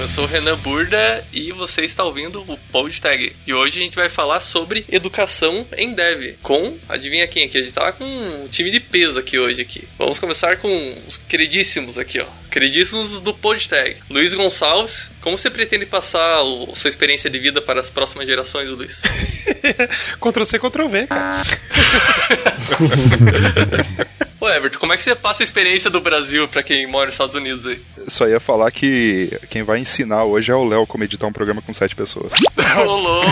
eu sou o Renan Burda e você está ouvindo o PodTag. E hoje a gente vai falar sobre educação em dev, com, adivinha quem aqui? A gente tá com um time de peso aqui hoje aqui. Vamos começar com os queridíssimos aqui, ó. Queridíssimos do PodTag. Luiz Gonçalves, como você pretende passar a sua experiência de vida para as próximas gerações, Luiz? Ctrl C, Ctrl V, cara. Ô Everton, como é que você passa a experiência do Brasil para quem mora nos Estados Unidos aí? Só ia falar que quem vai ensinar hoje é o Léo como editar um programa com sete pessoas. Ô louco!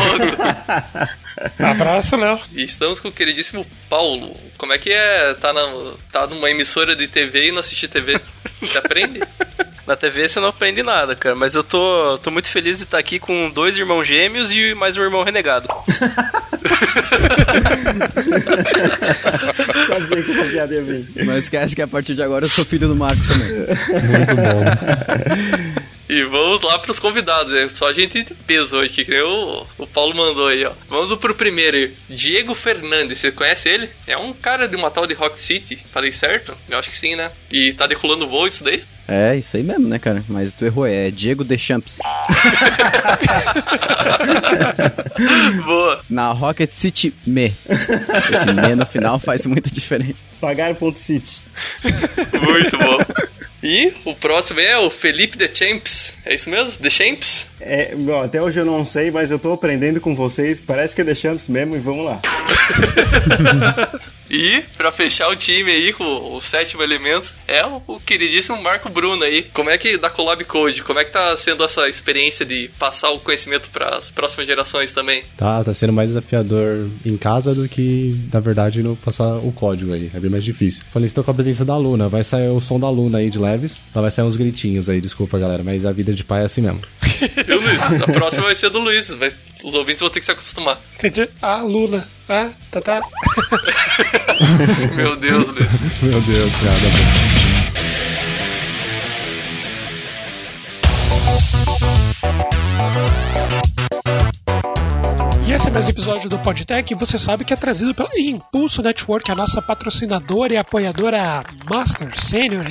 Abraço, Léo. E estamos com o queridíssimo Paulo. Como é que é tá, na, tá numa emissora de TV e não assistir TV? Você aprende? Na TV você não aprende nada, cara. Mas eu tô, tô muito feliz de estar aqui com dois irmãos gêmeos e mais um irmão renegado. Sabia que essa piada ia vir. Não esquece que a partir de agora eu sou filho do Marco também. Muito bom. E vamos lá pros convidados, é só gente de peso hoje, que nem o, o Paulo mandou aí, ó. Vamos pro primeiro aí. Diego Fernandes, você conhece ele? É um cara de uma tal de Rock City. Falei certo? Eu acho que sim, né? E tá decolando voo isso daí? É, isso aí mesmo, né, cara? Mas tu errou, é Diego Deschamps. Boa. Na Rocket City Me. Esse Me no final faz muita diferença. Pagar.city. Muito bom. E o próximo é o Felipe The Champs. É isso mesmo? The Champs? É, bom, até hoje eu não sei, mas eu tô aprendendo com vocês. Parece que é The Champs mesmo e vamos lá. E, pra fechar o time aí com o sétimo elemento, é o, o queridíssimo Marco Bruno aí. Como é que, da Collab Code, como é que tá sendo essa experiência de passar o conhecimento para as próximas gerações também? Tá, tá sendo mais desafiador em casa do que, na verdade, no passar o código aí. É bem mais difícil. Falei, estou com a presença da Luna. Vai sair o som da Luna aí de leves. Ela vai sair uns gritinhos aí, desculpa, galera. Mas a vida de pai é assim mesmo. Viu, Luiz? A próxima vai ser do Luiz. Vai- os ouvintes vão ter que se acostumar. Entendi. Ah, Lula. Ah, tá, tá. Meu Deus, Luiz. Meu Deus, cara. Mais um episódio do Podtech. Você sabe que é trazido pela Impulso Network, a nossa patrocinadora e apoiadora Master Senior.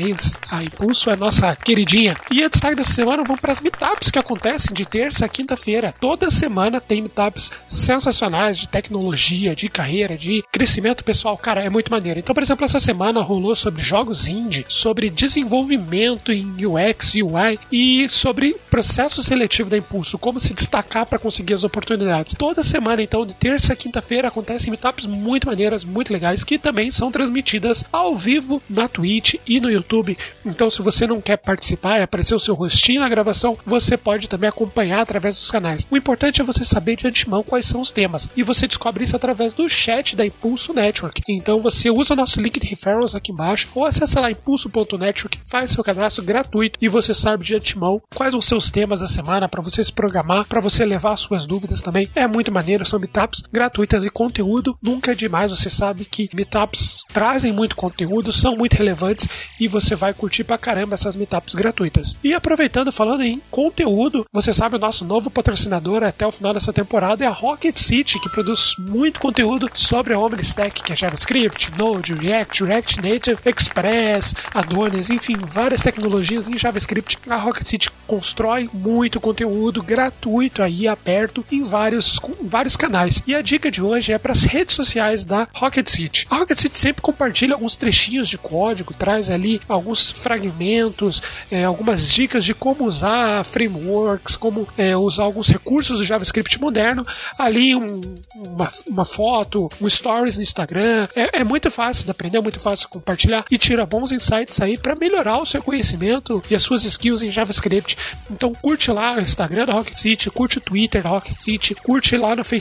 A Impulso é nossa queridinha. E a destaque dessa semana vamos para as meetups que acontecem de terça a quinta-feira. Toda semana tem meetups sensacionais de tecnologia, de carreira, de crescimento pessoal. Cara, é muito maneiro. Então, por exemplo, essa semana rolou sobre jogos indie, sobre desenvolvimento em UX, UI e sobre processo seletivo da Impulso, como se destacar para conseguir as oportunidades. Toda semana, então, de terça a quinta-feira, acontecem meetups muito maneiras, muito legais, que também são transmitidas ao vivo na Twitch e no YouTube. Então, se você não quer participar e aparecer o seu rostinho na gravação, você pode também acompanhar através dos canais. O importante é você saber de antemão quais são os temas, e você descobre isso através do chat da Impulso Network. Então, você usa o nosso link de referrals aqui embaixo, ou acessa lá impulso.network, faz seu cadastro gratuito e você sabe de antemão quais ser os temas da semana para você se programar, para você levar suas dúvidas também. É muito maneiro, são meetups gratuitas e conteúdo nunca é demais. Você sabe que meetups trazem muito conteúdo, são muito relevantes e você vai curtir pra caramba essas meetups gratuitas. E aproveitando, falando em conteúdo, você sabe o nosso novo patrocinador até o final dessa temporada é a Rocket City, que produz muito conteúdo sobre a OmniStack, que é JavaScript, Node, React, React Native, Express, Adonis, enfim, várias tecnologias em JavaScript. A Rocket City constrói muito conteúdo gratuito aí, aberto, em vários, com vários canais. E a dica de hoje é para as redes sociais da Rocket City. A Rocket City sempre compartilha alguns trechinhos de código, traz ali alguns fragmentos, é, algumas dicas de como usar frameworks, como é, usar alguns recursos do JavaScript moderno. Ali um- uma, uma foto, um stories no Instagram. É, é muito fácil de aprender, é muito fácil compartilhar e tira bons insights aí para melhorar o seu conhecimento e as suas skills em JavaScript. Então curte lá o Instagram da Rocket City, curte o Twitter da Rocket City, curte lá no Facebook,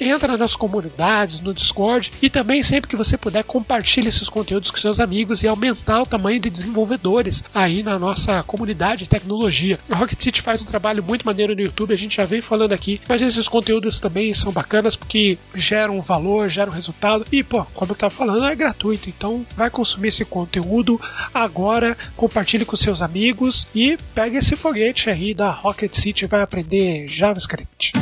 entra nas comunidades, no Discord e também sempre que você puder compartilhe esses conteúdos com seus amigos e aumentar o tamanho de desenvolvedores aí na nossa comunidade de tecnologia. A Rocket City faz um trabalho muito maneiro no YouTube, a gente já vem falando aqui, mas esses conteúdos também são bacanas porque geram valor, geram resultado e, pô, como eu tava falando, é gratuito, então vai consumir esse conteúdo agora, compartilhe com seus amigos e pegue esse foguete aí da Rocket City e vai aprender JavaScript.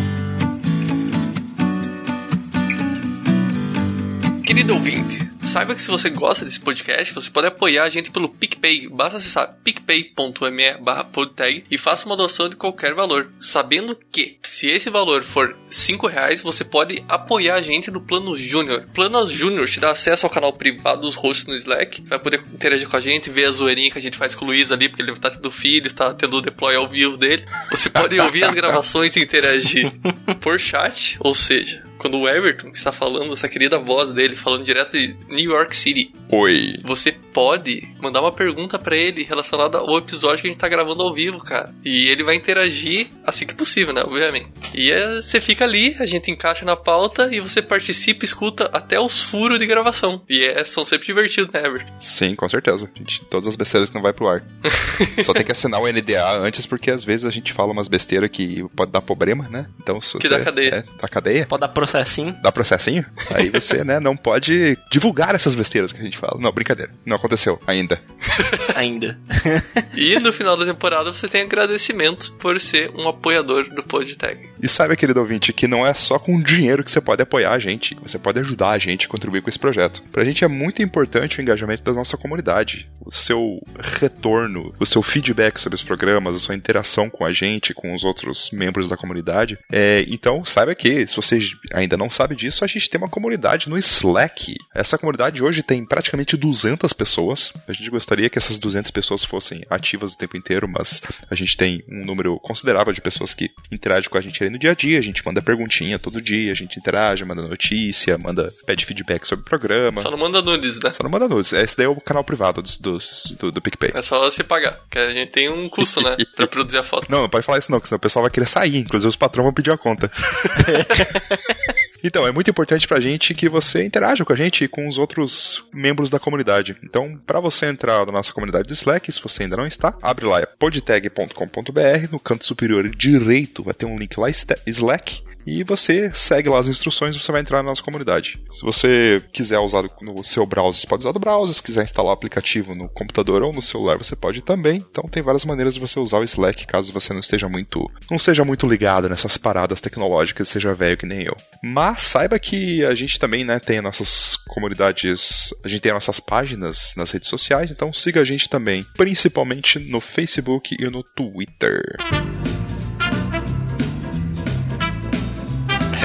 Querido ouvinte, Saiba que se você gosta desse podcast, você pode apoiar a gente pelo PicPay. Basta acessar picpay.me barra podtag e faça uma doação de qualquer valor. Sabendo que, se esse valor for 5 reais, você pode apoiar a gente no Plano Júnior. Plano Júnior te dá acesso ao canal privado dos hosts no Slack. Vai poder interagir com a gente, ver a zoeirinha que a gente faz com o Luiz ali, porque ele tá tendo filho, tá tendo o deploy ao vivo dele. Você pode ouvir as gravações e interagir por chat, ou seja, quando o Everton está falando, essa querida voz dele falando direto de New York City, Oi. você pode mandar uma pergunta pra ele relacionada ao episódio que a gente tá gravando ao vivo, cara. E ele vai interagir assim que possível, né? Obviamente. E é, você fica ali, a gente encaixa na pauta e você participa e escuta até os furos de gravação. E é, são sempre divertidos, né, Everton? Sim, com certeza. Gente, todas as besteiras que não vai pro ar. Só tem que assinar o NDA antes, porque às vezes a gente fala umas besteiras que pode dar problema, né? Então, se Que você, dá cadeia. É, dá cadeia? Pode dar processinho. Dá processinho? Aí você, né, não pode divulgar essas besteiras que a gente fala. Não, brincadeira. Não aconteceu ainda. Ainda. E no final da temporada você tem agradecimento por ser um apoiador do PodTag. E saiba, querido ouvinte, que não é só com dinheiro que você pode apoiar a gente. Você pode ajudar a gente a contribuir com esse projeto. Pra gente é muito importante o engajamento da nossa comunidade. O seu retorno, o seu feedback sobre os programas, a sua interação com a gente, com os outros membros da comunidade. É, então, saiba que, se você ainda não sabe disso, a gente tem uma comunidade no Slack. Essa comunidade hoje tem praticamente 200 pessoas. A gente gostaria que essas 200 pessoas fossem ativas o tempo inteiro, mas a gente tem um número considerável de pessoas que interagem com a gente ali no dia a dia. A gente manda perguntinha todo dia, a gente interage, manda notícia, manda pede feedback sobre o programa. Só não manda nudes, né? Só não manda nudes. Esse daí é o canal privado dos, dos- do, do PicPay. É só você pagar, que a gente tem um custo, né? Pra produzir a foto. Não, não pode falar isso não, que senão o pessoal vai querer sair. Inclusive os patrões vão pedir a conta. Então, é muito importante pra gente que você interaja com a gente e com os outros membros da comunidade. Então, pra você entrar na nossa comunidade do Slack, se você ainda não está, abre lá, é podtag.com.br, no canto superior direito vai ter um link lá, Slack, e você segue lá as instruções você vai entrar na nossa comunidade. Se você quiser usar no seu browser, você pode usar do browser. Se quiser instalar o aplicativo no computador ou no celular, você pode também. Então tem várias maneiras de você usar o Slack, caso você não esteja muito, não seja muito ligado nessas paradas tecnológicas, seja velho que nem eu. Mas saiba que a gente também, né, tem as nossas comunidades, a gente tem as nossas páginas nas redes sociais, então siga a gente também, principalmente no Facebook e no Twitter.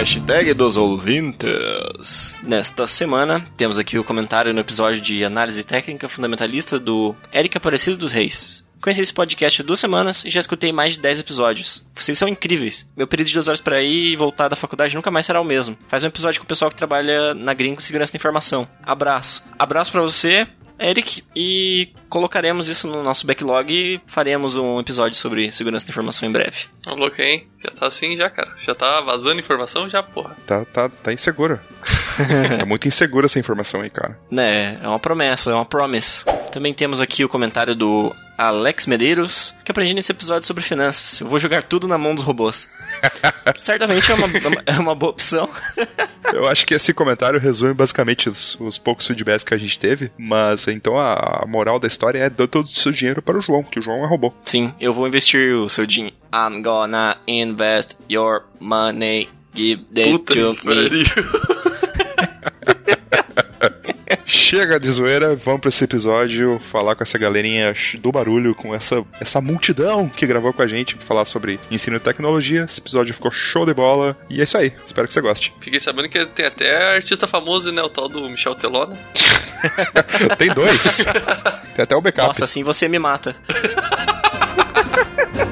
Hashtag dos ouvintes. Nesta semana, temos aqui o comentário no episódio de análise técnica fundamentalista do Eric Aparecido dos Reis. Conheci esse podcast há duas semanas e já escutei mais de 10 episódios. Vocês são incríveis. Meu período de duas horas para ir e voltar da faculdade nunca mais será o mesmo. Faz um episódio com o pessoal que trabalha na Green com segurança da informação. Abraço. Abraço para você, Eric, e colocaremos isso no nosso backlog e faremos um episódio sobre segurança da informação em breve. Tá louco, hein? Já tá assim já, cara. Já tá vazando informação já, porra. Tá, tá, tá insegura. é muito insegura essa informação aí, cara. Né, é uma promessa, é uma promise. Também temos aqui o comentário do Alex Medeiros, que aprendi nesse episódio sobre finanças. Eu vou jogar tudo na mão dos robôs. Certamente é uma, é uma boa opção. Eu acho que esse comentário resume basicamente os, os poucos feedbacks que a gente teve, mas então a, a moral da história é dar todo o seu dinheiro para o João, que o João é robô. Sim, eu vou investir o seu dinheiro. I'm gonna invest your money. Give it Puta to me. Chega de zoeira, vamos para esse episódio falar com essa galerinha do barulho, com essa, essa multidão que gravou com a gente pra falar sobre ensino e tecnologia. Esse episódio ficou show de bola e é isso aí. Espero que você goste. Fiquei sabendo que tem até artista famoso, né? O tal do Michel Teló, né? Tem dois. Tem até o backup. Nossa, assim você me mata.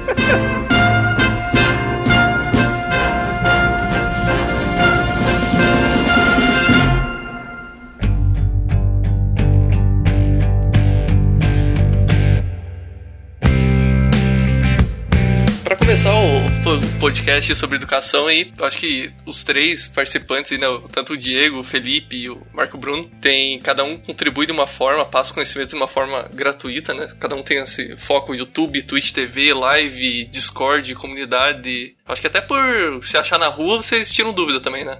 podcast sobre educação aí, eu acho que os três participantes, né, tanto o Diego, o Felipe e o Marco Bruno, tem cada um contribui de uma forma, passa o conhecimento de uma forma gratuita, né? Cada um tem esse foco YouTube, Twitch TV, live, Discord, comunidade. Acho que até por se achar na rua, vocês tiram dúvida também, né?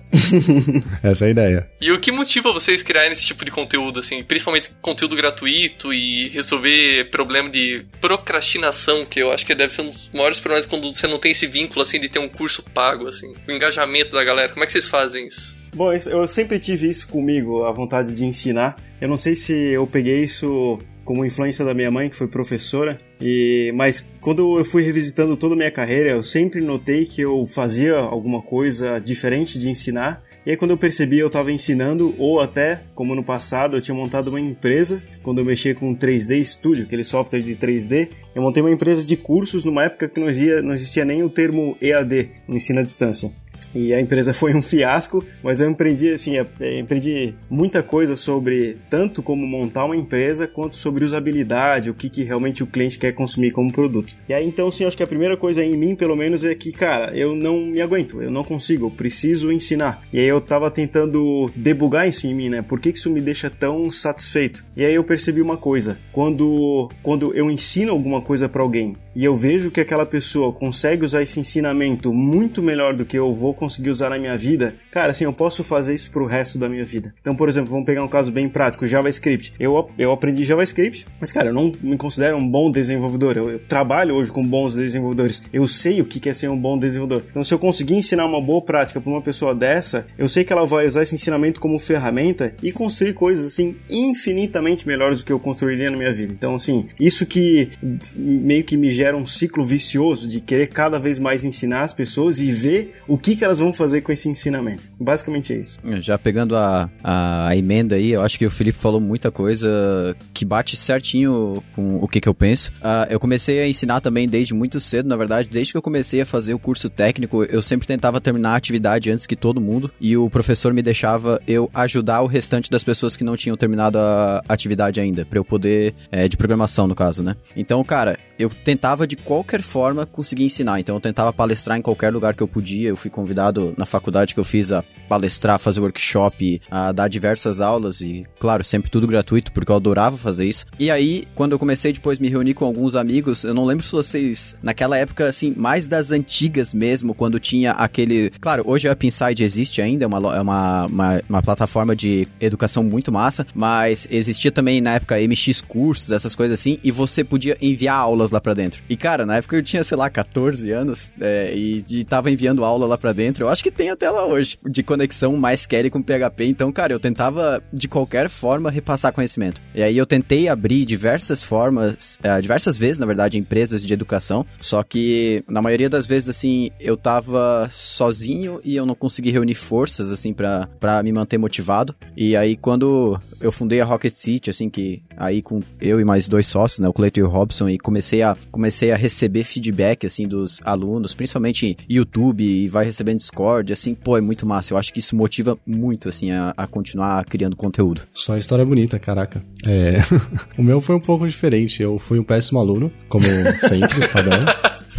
Essa é a ideia. E o que motiva vocês criarem esse tipo de conteúdo, assim, principalmente conteúdo gratuito e resolver problema de procrastinação, que eu acho que deve ser um dos maiores problemas quando você não tem esse vínculo, assim, de ter um curso pago, assim, o engajamento da galera. Como é que vocês fazem isso? Bom, eu sempre tive isso comigo, a vontade de ensinar. Eu não sei se eu peguei isso como influência da minha mãe, que foi professora, e mas quando eu fui revisitando toda a minha carreira, eu sempre notei que eu fazia alguma coisa diferente de ensinar. E aí quando eu percebi eu estava ensinando, ou até, como no passado, eu tinha montado uma empresa, quando eu mexia com 3D Studio, aquele software de 3D, eu montei uma empresa de cursos numa época que não existia, não existia nem o termo EAD, no ensino à distância. E a empresa foi um fiasco, mas eu aprendi assim, eu aprendi muita coisa sobre tanto como montar uma empresa quanto sobre usabilidade, o que, que realmente o cliente quer consumir como produto. E aí então eu acho que a primeira coisa em mim, pelo menos, é que, cara, eu não me aguento, eu não consigo, eu preciso ensinar. E aí eu tava tentando debugar isso em mim, né? Por que, que isso me deixa tão satisfeito? E aí eu percebi uma coisa, quando quando eu ensino alguma coisa para alguém e eu vejo que aquela pessoa consegue usar esse ensinamento muito melhor do que eu vou conseguir usar na minha vida, cara, assim, eu posso fazer isso pro resto da minha vida. Então, por exemplo, vamos pegar um caso bem prático, JavaScript. Eu, eu aprendi JavaScript, mas, cara, eu não me considero um bom desenvolvedor. Eu, eu trabalho hoje com bons desenvolvedores. Eu sei o que é ser um bom desenvolvedor. Então, se eu conseguir ensinar uma boa prática para uma pessoa dessa, eu sei que ela vai usar esse ensinamento como ferramenta e construir coisas, assim, infinitamente melhores do que eu construiria na minha vida. Então, assim, isso que meio que me gera um ciclo vicioso de querer cada vez mais ensinar as pessoas e ver o que, que elas vão fazer com esse ensinamento. Basicamente é isso. Já pegando a, a, a emenda aí, eu acho que o Felipe falou muita coisa que bate certinho com o que, que eu penso. Ah, eu comecei a ensinar também desde muito cedo, na verdade, desde que eu comecei a fazer o curso técnico, eu sempre tentava terminar a atividade antes que todo mundo e o professor me deixava eu ajudar o restante das pessoas que não tinham terminado a atividade ainda, para eu poder, é, de programação no caso, né? Então, cara, eu tentava de qualquer forma conseguir ensinar. Então eu tentava palestrar em qualquer lugar que eu podia. Eu fui convidado na faculdade que eu fiz a palestrar, fazer workshop, a dar diversas aulas e, claro, sempre tudo gratuito, porque eu adorava fazer isso. E aí, quando eu comecei depois me reunir com alguns amigos, eu não lembro se vocês, naquela época, assim, mais das antigas mesmo, quando tinha aquele. Claro, hoje a Upside existe ainda, é uma, é uma, uma, uma plataforma de educação muito massa, mas existia também na época MX Cursos, essas coisas assim, e você podia enviar aulas lá pra dentro. E cara, na época eu tinha, sei lá, 14 anos é, e, e tava enviando aula lá pra dentro. Eu acho que tem até lá hoje, de conexão mais MySQL com PHP. Então, cara, eu tentava de qualquer forma repassar conhecimento. E aí eu tentei abrir diversas formas, é, diversas vezes, na verdade, empresas de educação. Só que na maioria das vezes, assim, eu tava sozinho e eu não consegui reunir forças, assim, pra me manter motivado. E aí quando eu fundei a Rocket City, assim, que aí com eu e mais dois sócios, né, o Cleiton e o Robson, e comecei a, comecei a receber feedback, assim, dos alunos, principalmente YouTube, e vai recebendo Discord, assim, pô, é muito massa. Eu acho que isso motiva muito, assim, a, a continuar criando conteúdo. Só história bonita, caraca. É. o meu foi um pouco diferente. Eu fui um péssimo aluno, como sempre, padrão.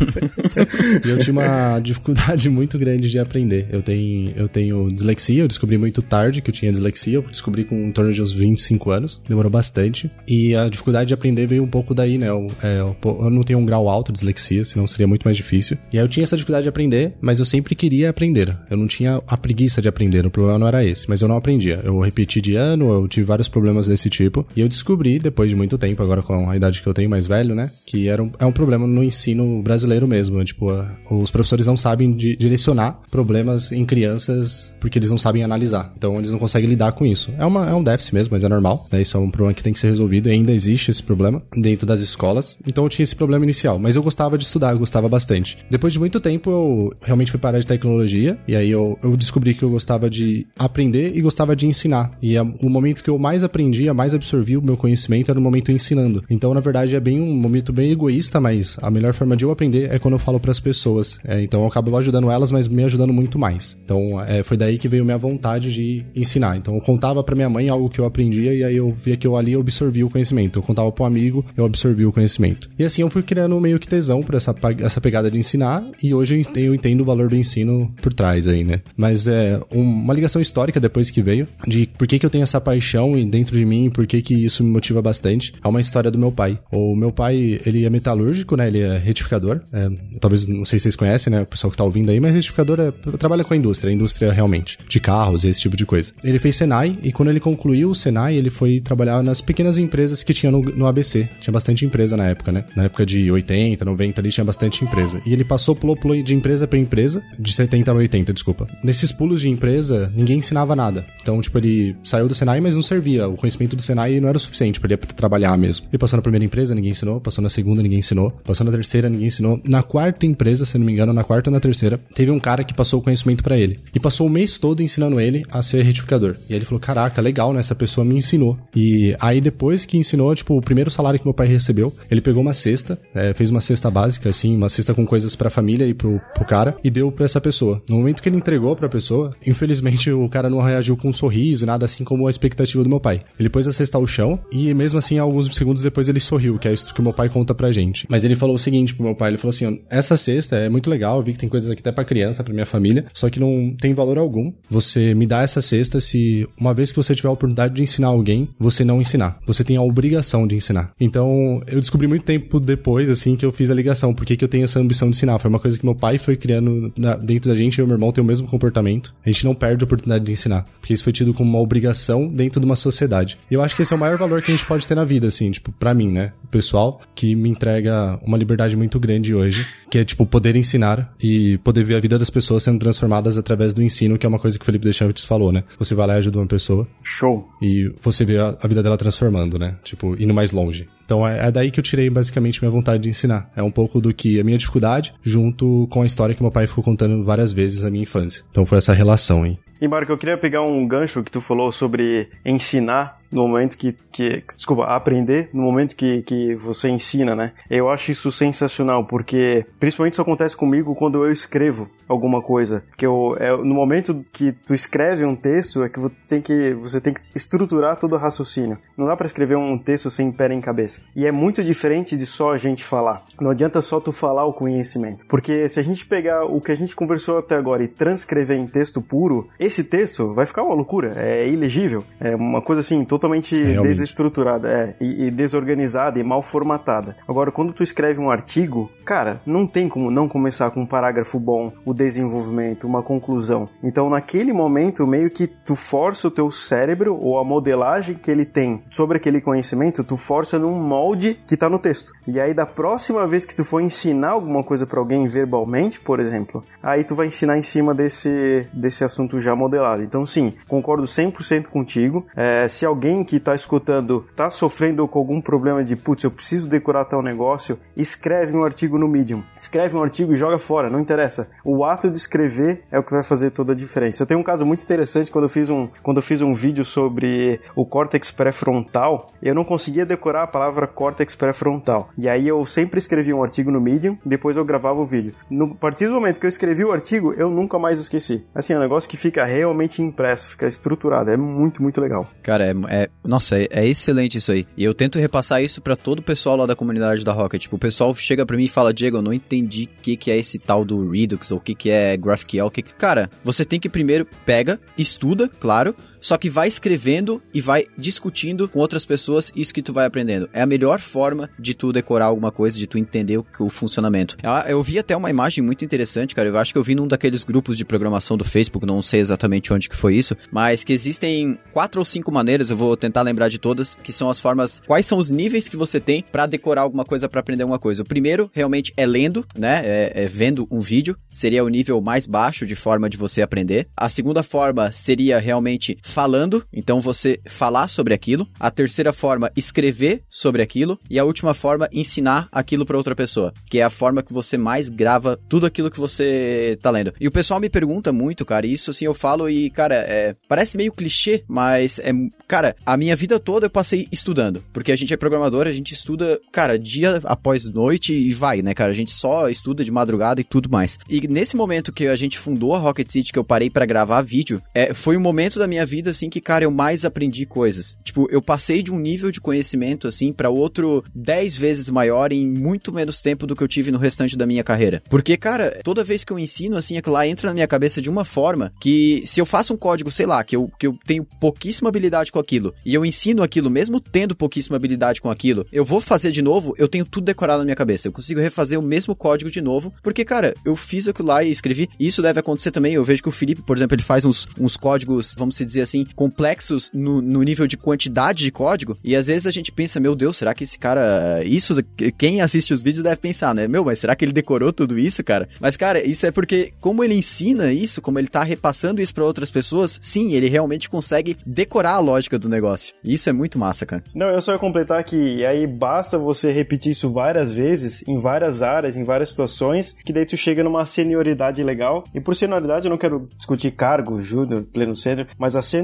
e eu tinha uma dificuldade muito grande de aprender. Eu tenho, eu tenho dislexia, eu descobri muito tarde que eu tinha dislexia, eu descobri com em torno de uns 25 anos, demorou bastante. E a dificuldade de aprender veio um pouco daí, né? Eu, é, eu, não tenho um grau alto de dislexia, senão seria muito mais difícil. E aí eu tinha essa dificuldade de aprender, mas eu sempre queria aprender. Eu não tinha a preguiça de aprender, o problema não era esse, mas eu não aprendia. Eu repeti de ano, eu tive vários problemas desse tipo, e eu descobri, depois de muito tempo, agora com a idade que eu tenho mais velho, né? Que era um, é um problema no ensino brasileiro mesmo. Tipo, a- os professores não sabem di- direcionar problemas em crianças porque eles não sabem analisar. Então eles não conseguem lidar com isso. É, uma, é um déficit mesmo, mas é normal. Né? Isso é um problema que tem que ser resolvido e ainda existe esse problema dentro das escolas. Então eu tinha esse problema inicial, mas eu gostava de estudar, eu gostava bastante. Depois de muito tempo eu realmente fui parar de tecnologia e aí eu, eu descobri que eu gostava de aprender e gostava de ensinar. E é o momento que eu mais aprendia, mais absorvi o meu conhecimento era no momento ensinando. Então, na verdade, é bem um momento bem egoísta, mas a melhor forma de eu aprender é quando eu falo para as pessoas. É, então, eu acabo ajudando elas, mas me ajudando muito mais. Então, é, foi daí que veio minha vontade de ensinar. Então, eu contava para minha mãe algo que eu aprendia e aí eu via que eu ali absorvi o conhecimento. Eu contava para um amigo, eu absorvi o conhecimento. E assim, eu fui criando meio que tesão por essa, essa pegada de ensinar e hoje eu entendo, o valor do ensino por trás aí, né? Mas é um- uma ligação histórica depois que veio de por que, que eu tenho essa paixão e dentro de mim, por que, que isso me motiva bastante. É uma história do meu pai. O meu pai, ele é metalúrgico, né? Ele é retificador. É, talvez, não sei se vocês conhecem, né? O pessoal que tá ouvindo aí, mas retificador é, trabalha com a indústria, a indústria realmente, de carros e esse tipo de coisa. Ele fez Senai e quando ele concluiu o Senai, ele foi trabalhar nas pequenas empresas que tinha no, no ABC. Tinha bastante empresa na época, né? Na época de 80, 90 ali tinha bastante empresa. E ele passou, pulou, pulou de empresa para empresa, de 70 a 80, desculpa. Nesses pulos de empresa, ninguém ensinava nada. Então, tipo, ele saiu do Senai, mas não servia. O conhecimento do Senai não era o suficiente para ele trabalhar mesmo. Ele passou na primeira empresa, ninguém ensinou. Passou na segunda, ninguém ensinou. Passou na terceira, ninguém ensinou. Na quarta empresa, se não me engano, na quarta ou na terceira, teve um cara que passou o conhecimento para ele. E passou o mês todo ensinando ele a ser retificador. E aí ele falou: Caraca, legal, né? Essa pessoa me ensinou. E aí depois que ensinou, tipo, o primeiro salário que meu pai recebeu, ele pegou uma cesta, é, fez uma cesta básica, assim, uma cesta com coisas pra família e pro, pro cara, e deu pra essa pessoa. No momento que ele entregou pra pessoa, infelizmente o cara não reagiu com um sorriso, nada assim como a expectativa do meu pai. Ele pôs a cesta ao chão e mesmo assim, alguns segundos depois ele sorriu, que é isso que o meu pai conta pra gente. Mas ele falou o seguinte pro meu pai, ele falou assim, essa cesta é muito legal, eu vi que tem coisas aqui até pra criança, pra minha família, só que não tem valor algum. Você me dá essa cesta se uma vez que você tiver a oportunidade de ensinar alguém, você não ensinar. Você tem a obrigação de ensinar. Então, eu descobri muito tempo depois, assim, que eu fiz a ligação. Por que, que eu tenho essa ambição de ensinar? Foi uma coisa que meu pai foi criando na, dentro da gente, e meu irmão tem o mesmo comportamento. A gente não perde a oportunidade de ensinar. Porque isso foi tido como uma obrigação dentro de uma sociedade. E eu acho que esse é o maior valor que a gente pode ter na vida, assim, tipo, pra mim, né? O pessoal que me entrega uma liberdade muito grande hoje, que é, tipo, poder ensinar e poder ver a vida das pessoas sendo transformadas através do ensino, que é uma coisa que o Felipe Deschamps falou, né? Você vai lá e ajuda uma pessoa. Show. E você vê a, a vida dela transformando, né? Tipo, indo mais longe. Então é, é, daí que eu tirei basicamente minha vontade de ensinar. É um pouco do que a minha dificuldade, junto com a história que meu pai ficou contando várias vezes na minha infância. Então foi essa relação, hein? E Marco, eu queria pegar um gancho que tu falou sobre ensinar no momento que, que desculpa, aprender no momento que, que você ensina, né? Eu acho isso sensacional, porque principalmente isso acontece comigo quando eu escrevo alguma coisa. Que eu, é, no momento que tu escreve um texto, é que você tem que, você tem que estruturar todo o raciocínio. Não dá para escrever um texto sem pé em cabeça. E é muito diferente de só a gente falar. Não adianta só tu falar o conhecimento. Porque se a gente pegar o que a gente conversou até agora e transcrever em texto puro, esse texto vai ficar uma loucura. É ilegível. É uma coisa assim, totalmente Realmente. desestruturada é, e, e, desorganizada e mal formatada. Agora, quando tu escreve um artigo, cara, não tem como não começar com um parágrafo bom, o desenvolvimento, uma conclusão. Então, naquele momento, meio que tu força o teu cérebro ou a modelagem que ele tem sobre aquele conhecimento, tu força num molde que tá no texto. E aí, da próxima vez que tu for ensinar alguma coisa para alguém verbalmente, por exemplo, aí tu vai ensinar em cima desse, desse assunto já modelado. Então, sim, concordo 100% contigo. É, se alguém que tá escutando tá sofrendo com algum problema de, putz, eu preciso decorar tal negócio, escreve um artigo no Medium. Escreve um artigo e joga fora, não interessa. O ato de escrever é o que vai fazer toda a diferença. Eu tenho um caso muito interessante quando eu fiz um, quando eu fiz um vídeo sobre o córtex pré-frontal, eu não conseguia decorar a palavra córtex pré-frontal. E aí eu sempre escrevi um artigo no Medium, depois eu gravava o vídeo. No a partir do momento que eu escrevi o artigo, eu nunca mais esqueci. Assim, é um negócio que fica realmente impresso, fica estruturado. É muito, muito legal. Cara, é, é nossa, é, é, excelente isso aí. E eu tento repassar isso para todo o pessoal lá da comunidade da Rocket. Tipo, o pessoal chega para mim e fala, Diego, eu não entendi o que, que é esse tal do Redux, ou o que, que é GraphQL. Que... Cara, você tem que primeiro pega, estuda, claro, só que vai escrevendo e vai discutindo com outras pessoas isso que tu vai aprendendo. É a melhor forma de tu decorar alguma coisa, de tu entender o, o funcionamento. Ah, eu vi até uma imagem muito interessante, cara. Eu acho que eu vi num daqueles grupos de programação do Facebook, não sei exatamente onde que foi isso, mas que existem quatro ou cinco maneiras, eu vou tentar lembrar de todas, que são as formas, quais são os níveis que você tem para decorar alguma coisa, para aprender alguma coisa. O primeiro, realmente, é lendo, né? É, é vendo um vídeo, seria o nível mais baixo de forma de você aprender. A segunda forma seria realmente falando, então você falar sobre aquilo. A terceira forma, escrever sobre aquilo. E a última forma, ensinar aquilo para outra pessoa, que é a forma que você mais grava tudo aquilo que você tá lendo. E o pessoal me pergunta muito, cara, e isso assim eu falo e, cara, é, parece meio clichê, mas é, cara, a minha vida toda eu passei estudando, porque a gente é programador, a gente estuda, cara, dia após noite e vai, né, cara? A gente só estuda de madrugada e tudo mais. E nesse momento que a gente fundou a Rocket City, que eu parei para gravar vídeo, é, foi um momento da minha vida assim que, cara, eu mais aprendi coisas. Tipo, eu passei de um nível de conhecimento assim para outro 10 vezes maior em muito menos tempo do que eu tive no restante da minha carreira. Porque, cara, toda vez que eu ensino assim, aquilo lá entra na minha cabeça de uma forma que se eu faço um código, sei lá, que eu, que eu tenho pouquíssima habilidade com aquilo, aquilo e eu ensino aquilo, mesmo tendo pouquíssima habilidade com aquilo, eu vou fazer de novo, eu tenho tudo decorado na minha cabeça. Eu consigo refazer o mesmo código de novo, porque, cara, eu fiz aquilo lá e escrevi. E isso deve acontecer também. Eu vejo que o Felipe, por exemplo, ele faz uns, uns códigos, vamos dizer assim, complexos no, no nível de quantidade de código. E às vezes a gente pensa, meu Deus, será que esse cara. Isso, quem assiste os vídeos deve pensar, né? Meu, mas será que ele decorou tudo isso, cara? Mas, cara, isso é porque, como ele ensina isso, como ele tá repassando isso para outras pessoas, sim, ele realmente consegue decorar a lógica do negócio. Isso é muito massa, cara. Não, eu só ia completar que aí basta você repetir isso várias vezes, em várias áreas, em várias situações, que daí tu chega numa senioridade legal. E por senioridade eu não quero discutir cargo, júnior, pleno sênior, mas a senioridade,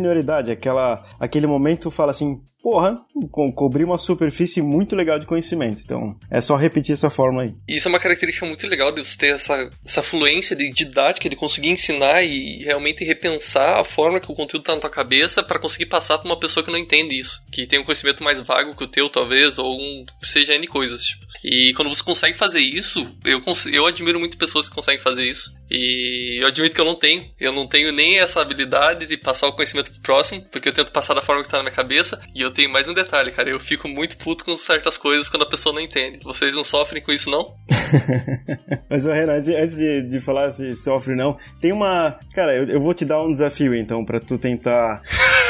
aquela, aquele momento fala assim, porra, co cobri uma superfície muito legal de conhecimento. Então, é só repetir essa forma aí. Isso é uma característica muito legal de você ter essa, essa fluência de didática, de conseguir ensinar e realmente repensar a forma que o conteúdo tá na tua cabeça para conseguir passar para uma pessoa que não entende isso, que tem um conhecimento mais vago que o teu, talvez, ou um, seja N coisas. Tipo. E quando você consegue fazer isso, eu, eu admiro muito pessoas que conseguem fazer isso. E eu admito que eu não tenho. Eu não tenho nem essa habilidade de passar o conhecimento pro próximo, porque eu tento passar da forma que tá na minha cabeça. E eu tenho mais um detalhe, cara. Eu fico muito puto com certas coisas quando a pessoa não entende. Vocês não sofrem com isso, não? Mas, Renan, antes de, de falar se sofre ou não, tem uma. Cara, eu, eu vou te dar um desafio então, para tu tentar.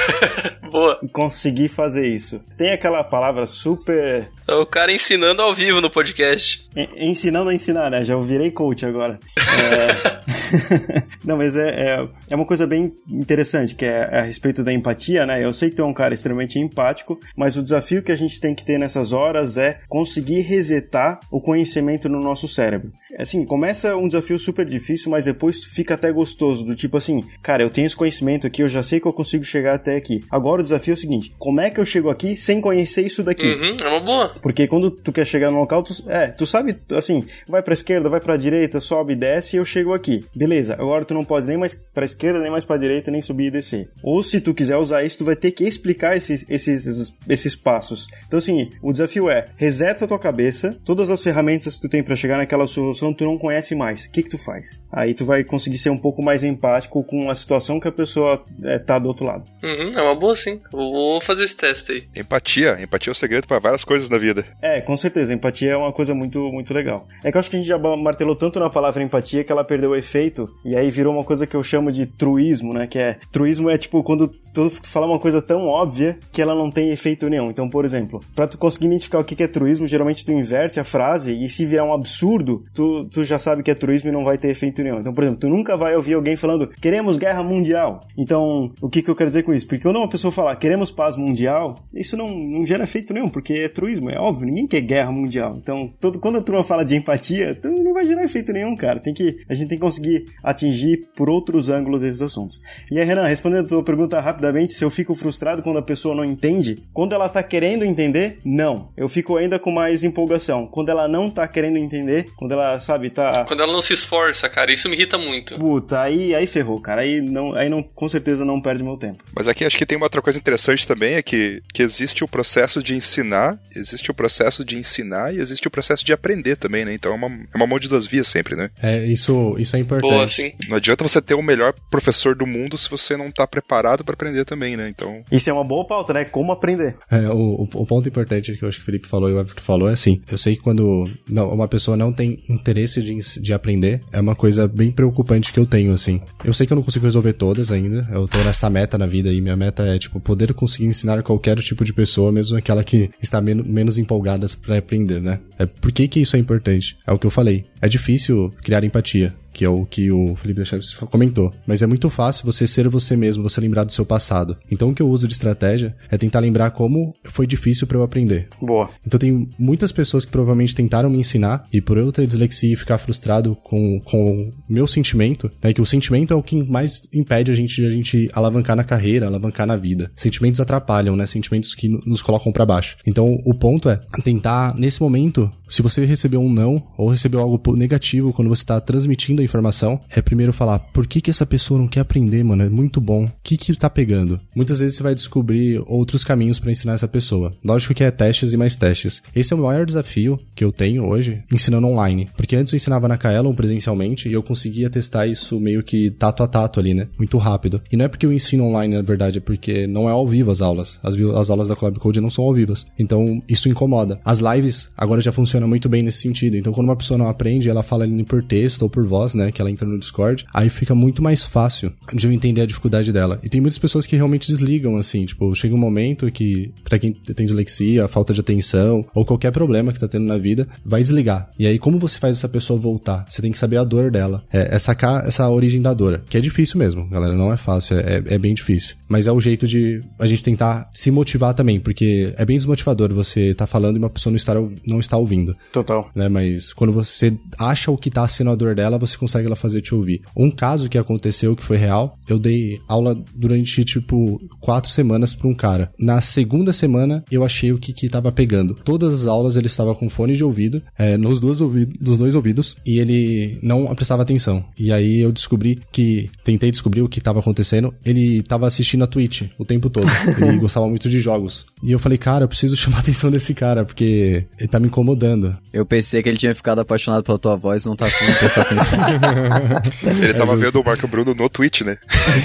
Boa. Conseguir fazer isso. Tem aquela palavra super. É o cara ensinando ao vivo no podcast. En ensinando a ensinar, né? Já virei coach agora. É... Não, mas é, é, é, uma coisa bem interessante, que é, é a respeito da empatia, né? Eu sei que tu é um cara extremamente empático, mas o desafio que a gente tem que ter nessas horas é conseguir resetar o conhecimento no nosso cérebro. Assim, começa um desafio super difícil, mas depois fica até gostoso, do tipo assim, cara, eu tenho esse conhecimento aqui, eu já sei que eu consigo chegar até aqui. Agora o desafio é o seguinte, como é que eu chego aqui sem conhecer isso daqui? Uhum, é uma boa. Porque quando tu quer chegar no local, tu, é, tu sabe, assim, vai pra esquerda, vai pra direita, sobe, desce e eu chego aqui. Beleza, agora tu não pode nem mais pra esquerda, nem mais pra direita, nem subir e descer. Ou se tu quiser usar isso, tu vai ter que explicar esses, esses, esses, esses passos. Então, assim, o desafio é, reseta a tua cabeça, todas as ferramentas que tu tem para chegar naquela solução tu não conhece mais. O que que tu faz? Aí tu vai conseguir ser um pouco mais empático com a situação que a pessoa é, tá do outro lado. Uhum, é uma boa sim. Vou fazer esse teste aí. Empatia. Empatia é o segredo para várias coisas na vida. É, com certeza. Empatia é uma coisa muito, muito legal. É que eu acho que a gente já martelou tanto na palavra empatia que ela perdeu o efeito e aí virou uma coisa que eu chamo de truísmo, né? Que é, truísmo é tipo quando tu fala uma coisa tão óbvia que ela não tem efeito nenhum. Então, por exemplo, para tu conseguir identificar o que é truísmo, geralmente tu inverte a frase e se vier um absurdo, tu, tu já sabe que é truísmo e não vai ter efeito nenhum. Então, por exemplo, tu nunca vai ouvir alguém falando queremos guerra mundial. Então, o que, que eu quero dizer com isso? Porque quando uma pessoa falar queremos paz mundial, isso não, não gera efeito nenhum, porque é truísmo, é óbvio, ninguém quer guerra mundial. Então, todo, quando a turma fala de empatia, tu não vai gerar efeito nenhum, cara. Tem que, a gente tem que conseguir atingir por outros ângulos esses assuntos. E aí, Renan, respondendo a tua pergunta rapidamente, se eu fico frustrado quando a pessoa não entende, quando ela tá querendo entender, não. Eu fico ainda com mais empolgação. Quando ela não tá querendo entender, quando ela, sabe, tá. Quando ela não se esforça, cara, isso me irrita muito. Puta, aí, aí ferrou, cara. Aí, não, aí não, com certeza não perde meu tempo. Mas aqui acho que tem uma outra coisa interessante também, é que, que existe o processo de ensinar, existe o processo de ensinar e existe o processo de aprender também, né? Então é uma, é uma mão de duas vias sempre, né? É, isso, isso é importante. Boa, sim. Não adianta você ter o melhor professor do mundo se você não tá preparado para aprender também, né? Então. Isso é uma boa pauta, né? Como aprender. É, o, o ponto importante que eu acho que o Felipe falou e o Everton falou é assim: eu sei que quando não, uma pessoa não tem interesse de, de aprender, é uma coisa bem preocupante que eu tenho, assim. Eu sei que eu não consigo resolver todas ainda, eu tô nessa meta na vida e minha meta é, tipo, poder conseguir ensinar qualquer tipo de pessoa, mesmo aquela que está men menos empolgada para aprender, né? É, por que que isso é importante? É o que eu falei. É difícil criar empatia que é o que o Felipe Chaves comentou. Mas é muito fácil você ser você mesmo, você lembrar do seu passado. Então o que eu uso de estratégia é tentar lembrar como foi difícil para eu aprender. Boa. Então tem muitas pessoas que provavelmente tentaram me ensinar e por eu ter dislexia e ficar frustrado com com meu sentimento, né, que o sentimento é o que mais impede a gente de a gente alavancar na carreira, alavancar na vida. Sentimentos atrapalham, né? Sentimentos que nos colocam para baixo. Então o ponto é tentar nesse momento, se você recebeu um não ou recebeu algo negativo quando você está transmitindo a informação é primeiro falar por que, que essa pessoa não quer aprender, mano. É muito bom. O que que tá pegando? Muitas vezes você vai descobrir outros caminhos para ensinar essa pessoa. Lógico que é testes e mais testes. Esse é o maior desafio que eu tenho hoje ensinando online. Porque antes eu ensinava na Kaelon presencialmente e eu conseguia testar isso meio que tato a tato ali, né? Muito rápido. E não é porque eu ensino online, na verdade, é porque não é ao vivo as aulas. As, as aulas da Collab Code não são ao vivas. Então, isso incomoda. As lives agora já funcionam muito bem nesse sentido. Então, quando uma pessoa não aprende, ela fala ali por texto ou por voz, né? Que ela entra no Discord, aí fica muito mais fácil de eu entender a dificuldade dela. E tem muitas pessoas que realmente desligam, assim, tipo, chega um momento que, pra quem tem dislexia, falta de atenção, ou qualquer problema que tá tendo na vida, vai desligar. E aí, como você faz essa pessoa voltar? Você tem que saber a dor dela. É, é sacar essa origem da dor. Que é difícil mesmo, galera. Não é fácil, é, é bem difícil. Mas é o jeito de a gente tentar se motivar também, porque é bem desmotivador você tá falando e uma pessoa não está, não está ouvindo. Total. Né? Mas quando você acha o que tá sendo a dor dela, você consegue ela fazer te ouvir. Um caso que aconteceu que foi real, eu dei aula durante, tipo, quatro semanas pra um cara. Na segunda semana, eu achei o que que tava pegando. Todas as aulas ele estava com fone de ouvido, é, nos dois ouvidos, dos dois ouvidos, e ele não prestava atenção. E aí eu descobri que, tentei descobrir o que tava acontecendo, ele tava assistindo a Twitch o tempo todo. Ele gostava muito de jogos. E eu falei, cara, eu preciso chamar a atenção desse cara, porque ele tá me incomodando. Eu pensei que ele tinha ficado apaixonado pela tua voz e não tá de prestar atenção. Ele tava vendo o Marco Bruno no Twitch, né?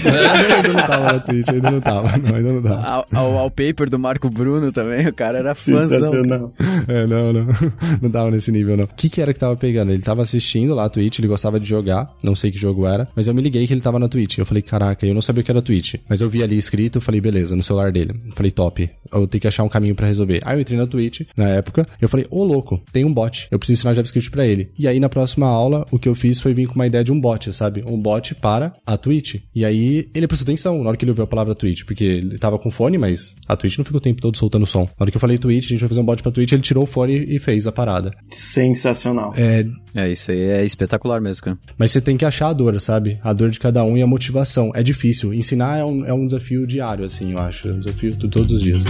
ainda não tava na Twitch, ainda não tava. Não, ainda não tava. O wallpaper do Marco Bruno também, o cara era fãzão. Sensacional. É, não, não. Não tava nesse nível, não. O que que era que tava pegando? Ele tava assistindo lá a Twitch, ele gostava de jogar, não sei que jogo era, mas eu me liguei que ele tava na Twitch. Eu falei, caraca, eu não sabia o que era Twitch. Mas eu vi ali escrito, eu falei, beleza, no celular dele. Eu falei, top. Eu tenho que achar um caminho pra resolver. Aí eu entrei na Twitch, na época, eu falei, ô louco, tem um bot. Eu preciso ensinar JavaScript pra ele. E aí na próxima aula, o que eu fiz foi vir com uma ideia de um bot, sabe? Um bot para a Twitch. E aí ele prestou atenção na hora que ele ouviu a palavra Twitch, porque ele tava com fone, mas a Twitch não fica o tempo todo soltando som. Na hora que eu falei Twitch, a gente vai fazer um bot pra Twitch, ele tirou o fone e fez a parada. Sensacional. É, É, isso aí é espetacular mesmo, cara. mas você tem que achar a dor, sabe? A dor de cada um e a motivação. É difícil. Ensinar é um, é um desafio diário, assim, eu acho. É um desafio de todos os dias.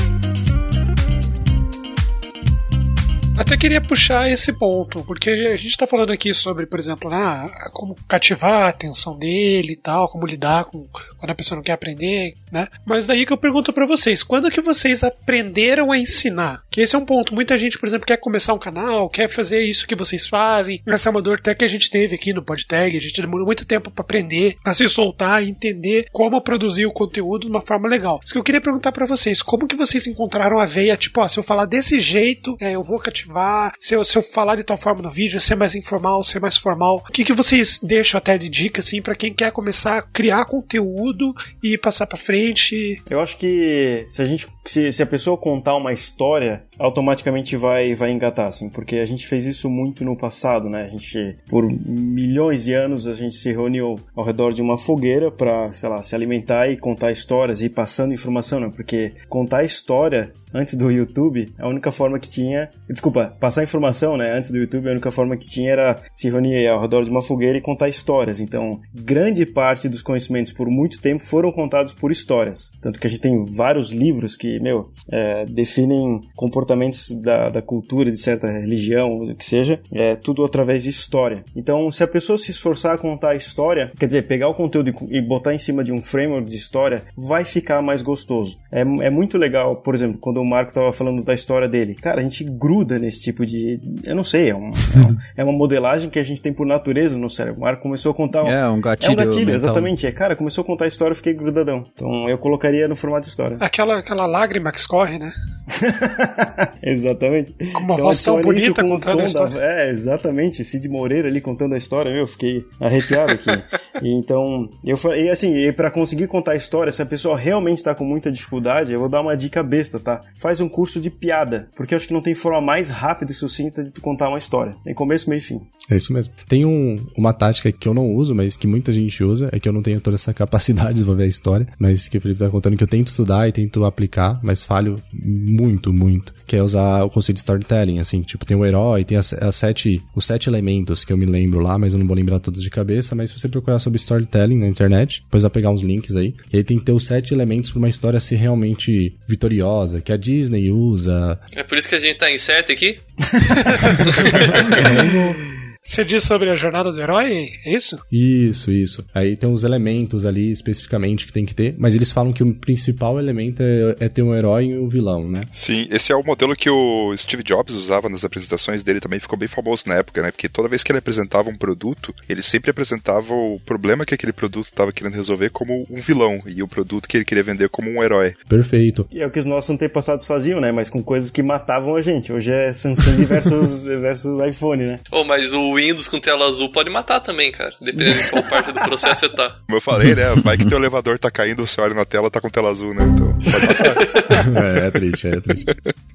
Até queria puxar esse ponto, porque a gente tá falando aqui sobre, por exemplo, né, como cativar a atenção dele e tal, como lidar com quando a pessoa não quer aprender, né? Mas daí que eu pergunto pra vocês, quando que vocês aprenderam a ensinar? Que esse é um ponto. Muita gente, por exemplo, quer começar um canal, quer fazer isso que vocês fazem. Essa é uma dor até que a gente teve aqui no PodTag, a gente demorou muito tempo pra aprender, a se soltar e entender como produzir o conteúdo de uma forma legal. Isso que eu queria perguntar pra vocês, como que vocês encontraram a veia, tipo, ó, se eu falar desse jeito, é, eu vou cativar, se eu, se eu falar de tal forma no vídeo, ser mais informal, ser mais formal. O que, que vocês deixam até de dica, assim, pra quem quer começar a criar conteúdo e passar pra frente? Eu acho que se a gente se, se a pessoa contar uma história, automaticamente vai vai engatar assim, porque a gente fez isso muito no passado, né? A gente por milhões de anos a gente se reuniu ao redor de uma fogueira para, sei lá, se alimentar e contar histórias e ir passando informação, né? Porque contar história antes do YouTube, a única forma que tinha, desculpa, passar informação, né, antes do YouTube, a única forma que tinha era se reunir ao redor de uma fogueira e contar histórias. Então, grande parte dos conhecimentos por muito tempo foram contados por histórias. Tanto que a gente tem vários livros que, meu, é, definem comportamentos da, da cultura de certa religião, o que seja, é tudo através de história. Então, se a pessoa se esforçar a contar a história, quer dizer, pegar o conteúdo e, e botar em cima de um framework de história, vai ficar mais gostoso. É, é muito legal, por exemplo, quando o Marco tava falando da história dele. Cara, a gente gruda nesse tipo de. Eu não sei, é, um, é, um- é uma modelagem que a gente tem por natureza no cérebro. O Marco começou a contar. É, um gatilho É um gatilho, mental. exatamente. É, cara, começou a contar a história, eu fiquei grudadão. Então eu colocaria no formato de história. Aquela, aquela lágrima que escorre, né? exatamente. Com uma voz tão bonita com contando a história. Da... É, exatamente. Cid Moreira ali contando a história, meu, eu fiquei arrepiado aqui. e então, eu falei, e assim, e pra conseguir contar a história, se a pessoa realmente tá com muita dificuldade, eu vou dar uma dica besta, tá? Faz um curso de piada, porque eu acho que não tem forma mais rápida e sucinta de tu contar uma história. Tem começo, meio e fim. É isso mesmo. Tem um, uma tática que eu não uso, mas que muita gente usa, é que eu não tenho toda essa capacidade de desenvolver a história, mas que o Felipe tá contando que eu tento estudar e tento aplicar, mas falho muito, muito, que é usar o conceito de storytelling, assim, tipo, tem o herói, tem as, as sete, os sete elementos que eu me lembro lá, mas eu não vou lembrar todos de cabeça, mas se você procurar sobre storytelling na internet, depois vai pegar uns links aí, e aí tem que ter os sete elementos para uma história ser realmente vitoriosa, que a Disney usa, É por isso que a gente tá incerto aqui? Você diz sobre a jornada do herói? É isso? Isso, isso. Aí tem uns elementos ali especificamente que tem que ter, mas eles falam que o principal elemento é, é ter um herói e um vilão, né? Sim, esse é o modelo que o Steve Jobs usava nas apresentações dele, também ficou bem famoso na época, né? Porque toda vez que ele apresentava um produto, ele sempre apresentava o problema que aquele produto estava querendo resolver como um vilão e o produto que ele queria vender como um herói. Perfeito. E é o que os nossos antepassados faziam, né? Mas com coisas que matavam a gente. Hoje é Samsung versus, versus iPhone, né? Oh, mas o Windows com tela azul pode matar também, cara. Dependendo de qual parte do processo você tá. Como eu falei, né? Vai que teu elevador tá caindo, você olha na tela, tá com tela azul, né? Então, pode matar. é, é triste, é triste.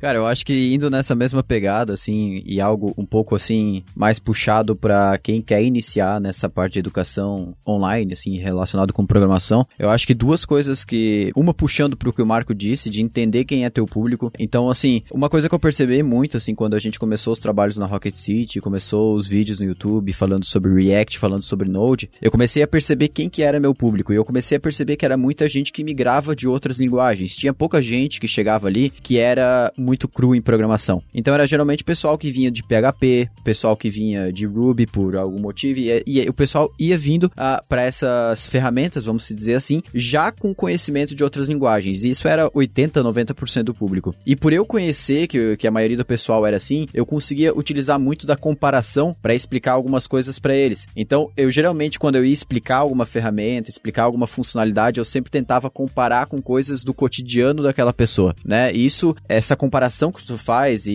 Cara, eu acho que indo nessa mesma pegada, assim, e algo um pouco assim, mais puxado para quem quer iniciar nessa parte de educação online, assim, relacionado com programação, eu acho que duas coisas que. Uma puxando pro que o Marco disse, de entender quem é teu público. Então, assim, uma coisa que eu percebi muito, assim, quando a gente começou os trabalhos na Rocket City, começou os vídeos no YouTube falando sobre React, falando sobre Node, eu comecei a perceber quem que era meu público. E eu comecei a perceber que era muita gente que migrava de outras linguagens. Tinha pouca gente que chegava ali que era muito cru em programação. Então era geralmente pessoal que vinha de PHP, pessoal que vinha de Ruby por algum motivo, e, e o pessoal ia vindo uh, para essas ferramentas, vamos dizer assim, já com conhecimento de outras linguagens. E isso era 80, 90% do público. E por eu conhecer que, que a maioria do pessoal era assim, eu conseguia utilizar muito da comparação para explicar algumas coisas para eles. Então, eu geralmente, quando eu ia explicar alguma ferramenta, explicar alguma funcionalidade, eu sempre tentava comparar com coisas do cotidiano daquela pessoa, né? E isso, essa comparação que tu faz e.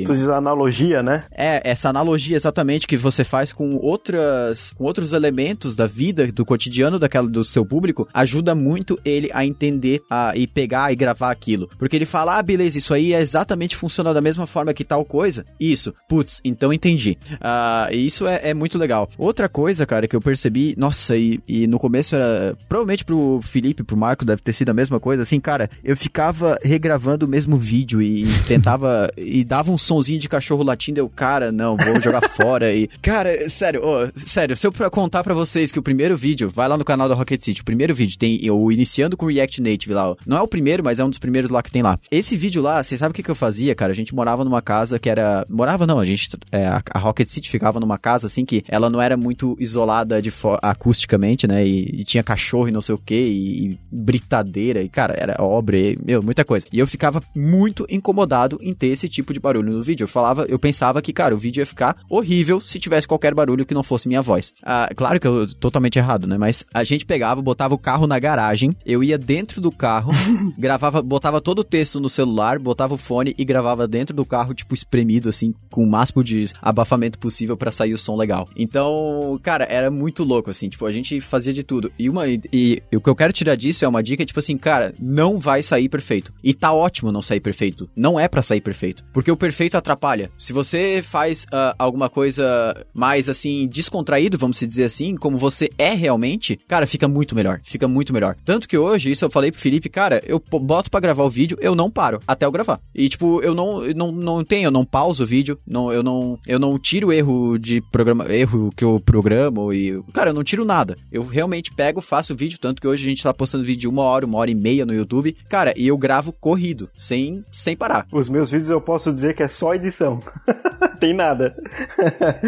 e... Tu diz analogia, né? É, essa analogia exatamente que você faz com outras, com outros elementos da vida, do cotidiano daquela, do seu público, ajuda muito ele a entender a, e pegar e gravar aquilo. Porque ele fala, ah, beleza, isso aí é exatamente funciona da mesma forma que tal coisa. Isso, putz, então entendi. Uh, isso é, é, muito legal. Outra coisa, cara, que eu percebi, nossa, e, e no começo era. Provavelmente pro Felipe, pro Marco, deve ter sido a mesma coisa. Assim, cara, eu ficava regravando o mesmo vídeo e, e tentava. e dava um sonzinho de cachorro latindo. Eu, cara, não, vou jogar fora. E. Cara, sério, oh, sério, se eu contar para vocês que o primeiro vídeo, vai lá no canal da Rocket City, o primeiro vídeo tem o iniciando com React Native lá. Ó. Não é o primeiro, mas é um dos primeiros lá que tem lá. Esse vídeo lá, vocês sabem o que, que eu fazia, cara? A gente morava numa casa que era. Morava não, a gente. É, a Rocket City ficava numa casa assim que ela não era muito isolada de acusticamente, né? E, e, tinha cachorro e não sei o que, e, e, britadeira, e cara, era obra, e, meu, muita coisa. E eu ficava muito incomodado em ter esse tipo de barulho no vídeo. Eu falava, eu pensava que, cara, o vídeo ia ficar horrível se tivesse qualquer barulho que não fosse minha voz. Ah, claro que eu totalmente errado, né? Mas a gente pegava, botava o carro na garagem, eu ia dentro do carro, gravava, botava todo o texto no celular, botava o fone e gravava dentro do carro, tipo, espremido, assim, com o máximo de abafamento possível para sair o som legal. Então, cara, era muito louco, assim, tipo, a gente fazia de tudo. E uma e, e, o que eu quero tirar disso é uma dica, tipo assim, cara, não vai sair perfeito. E tá ótimo não sair perfeito. Não é para sair perfeito, porque o perfeito atrapalha. Se você faz uh, alguma coisa mais assim descontraído, vamos dizer assim, como você é realmente, cara, fica muito melhor. Fica muito melhor. Tanto que hoje, isso eu falei pro Felipe, cara, eu boto para gravar o vídeo, eu não paro até eu gravar. E tipo, eu não não não tenho, eu não pauso o vídeo, não eu não eu não tiro erro de programa, erro que eu programo e cara, eu não tiro nada. Eu realmente pego, faço vídeo, tanto que hoje a gente tá postando vídeo de uma hora, uma hora e meia no YouTube, cara, e eu gravo corrido, sem sem parar. Os meus vídeos eu posso dizer que é só edição. Tem nada.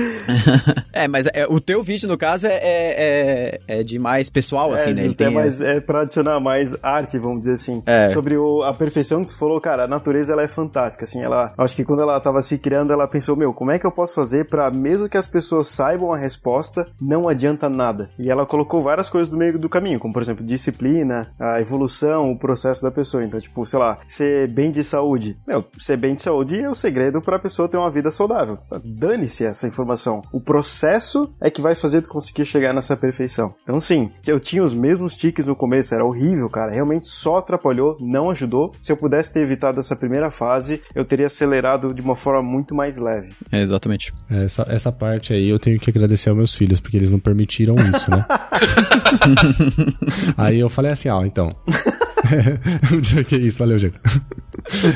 é, mas é, o teu vídeo, no caso, é, é, é de mais pessoal, assim, é, né? Ele tem, é, mais, é pra adicionar mais arte, vamos dizer assim. É. Sobre o, a perfeição que tu falou, cara, a natureza ela é fantástica, assim, ela... Acho que quando ela tava se criando, ela pensou, meu, como é que eu posso fazer para mesmo que as pessoas saibam a resposta, não adianta nada. E ela colocou várias coisas no meio do caminho, como, por exemplo, disciplina, a evolução, o processo da pessoa. Então, tipo, sei lá, ser bem de saúde. Meu, ser bem de saúde é o segredo pra pessoa ter uma vida saudável. Dane-se essa informação. O processo é que vai fazer tu conseguir chegar nessa perfeição. Então, sim, eu tinha os mesmos tiques no começo, era horrível, cara. Realmente só atrapalhou, não ajudou. Se eu pudesse ter evitado essa primeira fase, eu teria acelerado de uma forma muito mais leve. É, exatamente. Essa, essa parte aí eu tenho que agradecer aos meus filhos, porque eles não permitiram isso, né? aí eu falei assim, ó, ah, então. que isso, valeu, Diego.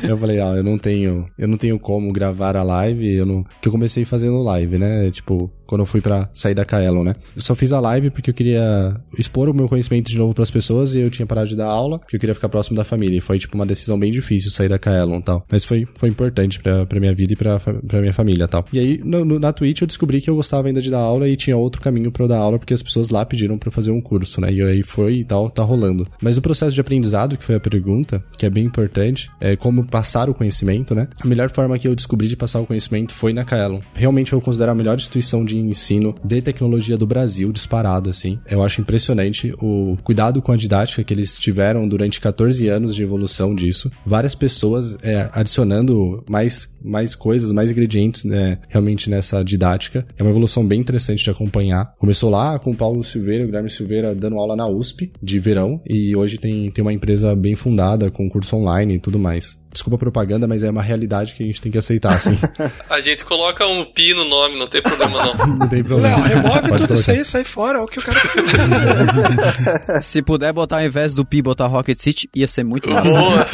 Eu falei, ah, eu não tenho, eu não tenho como gravar a live, eu não, que eu comecei fazendo live, né? Tipo, quando eu fui pra sair da Kaelon, né? Eu só fiz a live porque eu queria expor o meu conhecimento de novo pras pessoas e eu tinha parado de dar aula porque eu queria ficar próximo da família. E foi, tipo, uma decisão bem difícil sair da Kaelon tal. Mas foi, foi importante pra minha vida e pra minha família tal. E aí, no, no, na Twitch eu descobri que eu gostava ainda de dar aula e tinha outro caminho eu dar aula porque as pessoas lá pediram eu fazer um curso, né? E aí foi e tal, tá rolando. Mas o processo de aprendizado, que foi a pergunta, que é bem importante, é como passar o conhecimento, né? A melhor forma que eu descobri de passar o conhecimento foi na Kaelon. Realmente eu considero a melhor instituição de ensino de tecnologia do Brasil, disparado, assim. Eu acho impressionante o cuidado com a didática que eles tiveram durante 14 anos de evolução disso. Várias pessoas é, adicionando mais, mais coisas, mais ingredientes, né, realmente nessa didática. É uma evolução bem interessante de acompanhar. Começou lá com o Paulo Silveira, o Guilherme Silveira dando aula na USP de verão e hoje tem, tem uma empresa bem fundada com curso online e tudo mais. Desculpa a propaganda, mas é uma realidade que a gente tem que aceitar, assim. a gente coloca um pi no nome, não tem problema não. não tem problema. Léo, remove Pode tudo isso aí, sai fora, é o que o cara Se puder botar ao invés do pi, botar Rocket City, ia ser muito massa. Boa!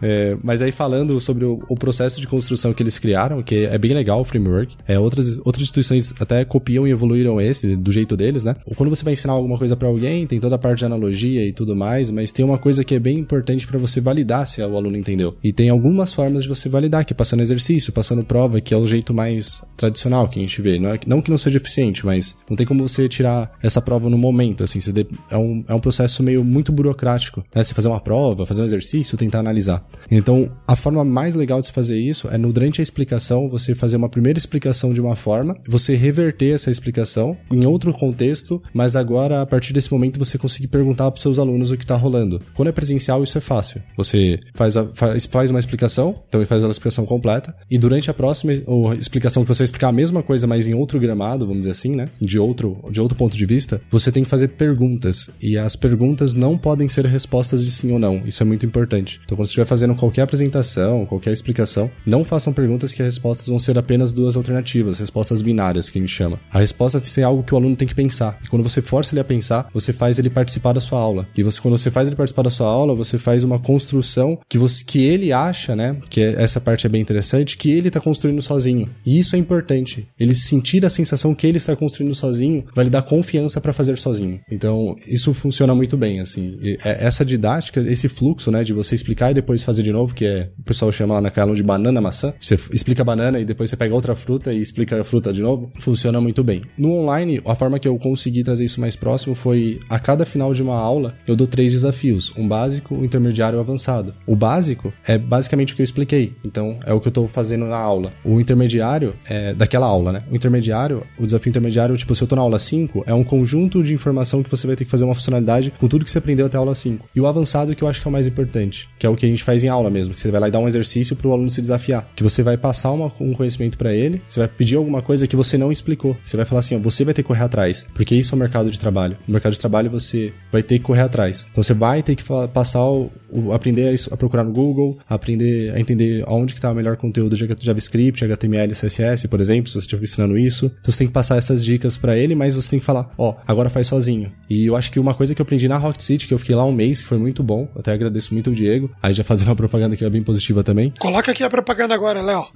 é, mas aí falando sobre o, o, processo de construção que eles criaram, que é bem legal o framework, é, outras, outras instituições até copiam e evoluíram esse, do jeito deles, né? Quando você vai ensinar alguma coisa para alguém, tem toda a parte de analogia e tudo mais, mas tem uma coisa que é bem importante para você validar se o aluno entendeu. E tem algumas formas de você validar, que é passando exercício, passando prova, que é o jeito mais tradicional que a gente vê. Não, é, não que não seja eficiente, mas não tem como você tirar essa prova no momento, assim, de, é, um, é um processo meio muito burocrático, né? Você fazer uma prova, fazer um exercício, tentar analisar. Então, a forma mais legal de se fazer isso é no, durante a explicação, você fazer uma primeira explicação de uma forma, você reverter essa explicação em outro contexto, mas agora, a partir desse momento, você conseguir perguntar para os seus alunos o que está rolando. Quando é presencial, isso é fácil. Você faz, a, faz, faz uma explicação, então faz a explicação completa, e durante a próxima ou explicação que você vai explicar a mesma coisa, mas em outro gramado, vamos dizer assim, né? De outro, de outro ponto de vista, você tem que fazer perguntas. E as perguntas não podem ser respostas de sim ou não. Isso é muito importante. Então, quando você estiver fazendo qualquer apresentação, qualquer explicação, não façam perguntas que as respostas vão ser apenas duas alternativas, respostas binárias, que a gente chama. A resposta tem que ser algo que o aluno tem que pensar. E quando você força ele a pensar, você faz ele participar da sua aula. E você, quando você faz ele participar da sua aula, você faz uma construção que, você, que ele acha, né? Que é, essa parte é bem interessante, que ele está construindo sozinho. E isso é importante. Ele sentir a sensação que ele está construindo sozinho vai lhe dar confiança para fazer sozinho. Então, isso funciona muito bem, assim. E é, essa didática, esse fluxo, né, de você explicar e depois fazer de novo, que é, pessoal chama lá na Calon de banana maçã. Você explica a banana e depois você pega outra fruta e explica a fruta de novo. Funciona muito bem. No online, a forma que eu consegui trazer isso mais próximo foi a cada final de uma aula, eu dou três desafios: um básico, um intermediário e um avançado. O básico é basicamente o que eu expliquei. Então, é o que eu tô fazendo na aula. O intermediário é daquela aula, né? O intermediário, o desafio intermediário, tipo, se eu tô na aula 5, é um conjunto de informação que você vai ter que fazer uma funcionalidade com tudo que você aprendeu até a aula 5. E o avançado que eu acho que é o mais importante, que é o que a gente faz em aula mesmo, que você vai lá e dar um exercício pro aluno se desafiar, que você vai passar uma, um conhecimento para ele, você vai pedir alguma coisa que você não explicou. Você vai falar assim, ó, você vai ter que correr atrás, porque isso é o mercado de trabalho. No mercado de trabalho você vai ter que correr atrás. Então você vai ter que passar o, o aprender a, a, procurar no Google, aprender a entender aonde que tá o melhor conteúdo de JavaScript, HTML, CSS, por exemplo, se você estiver ensinando isso. Então você tem que passar essas dicas para ele, mas você tem que falar, ó, agora faz sozinho. E eu acho que uma coisa que eu aprendi na Rocket City, que eu fiquei lá um mês, que foi muito bom, até agradeço muito o Diego, aí já fazendo uma propaganda que é bem positiva também. Coloca aqui a propaganda agora, Léo.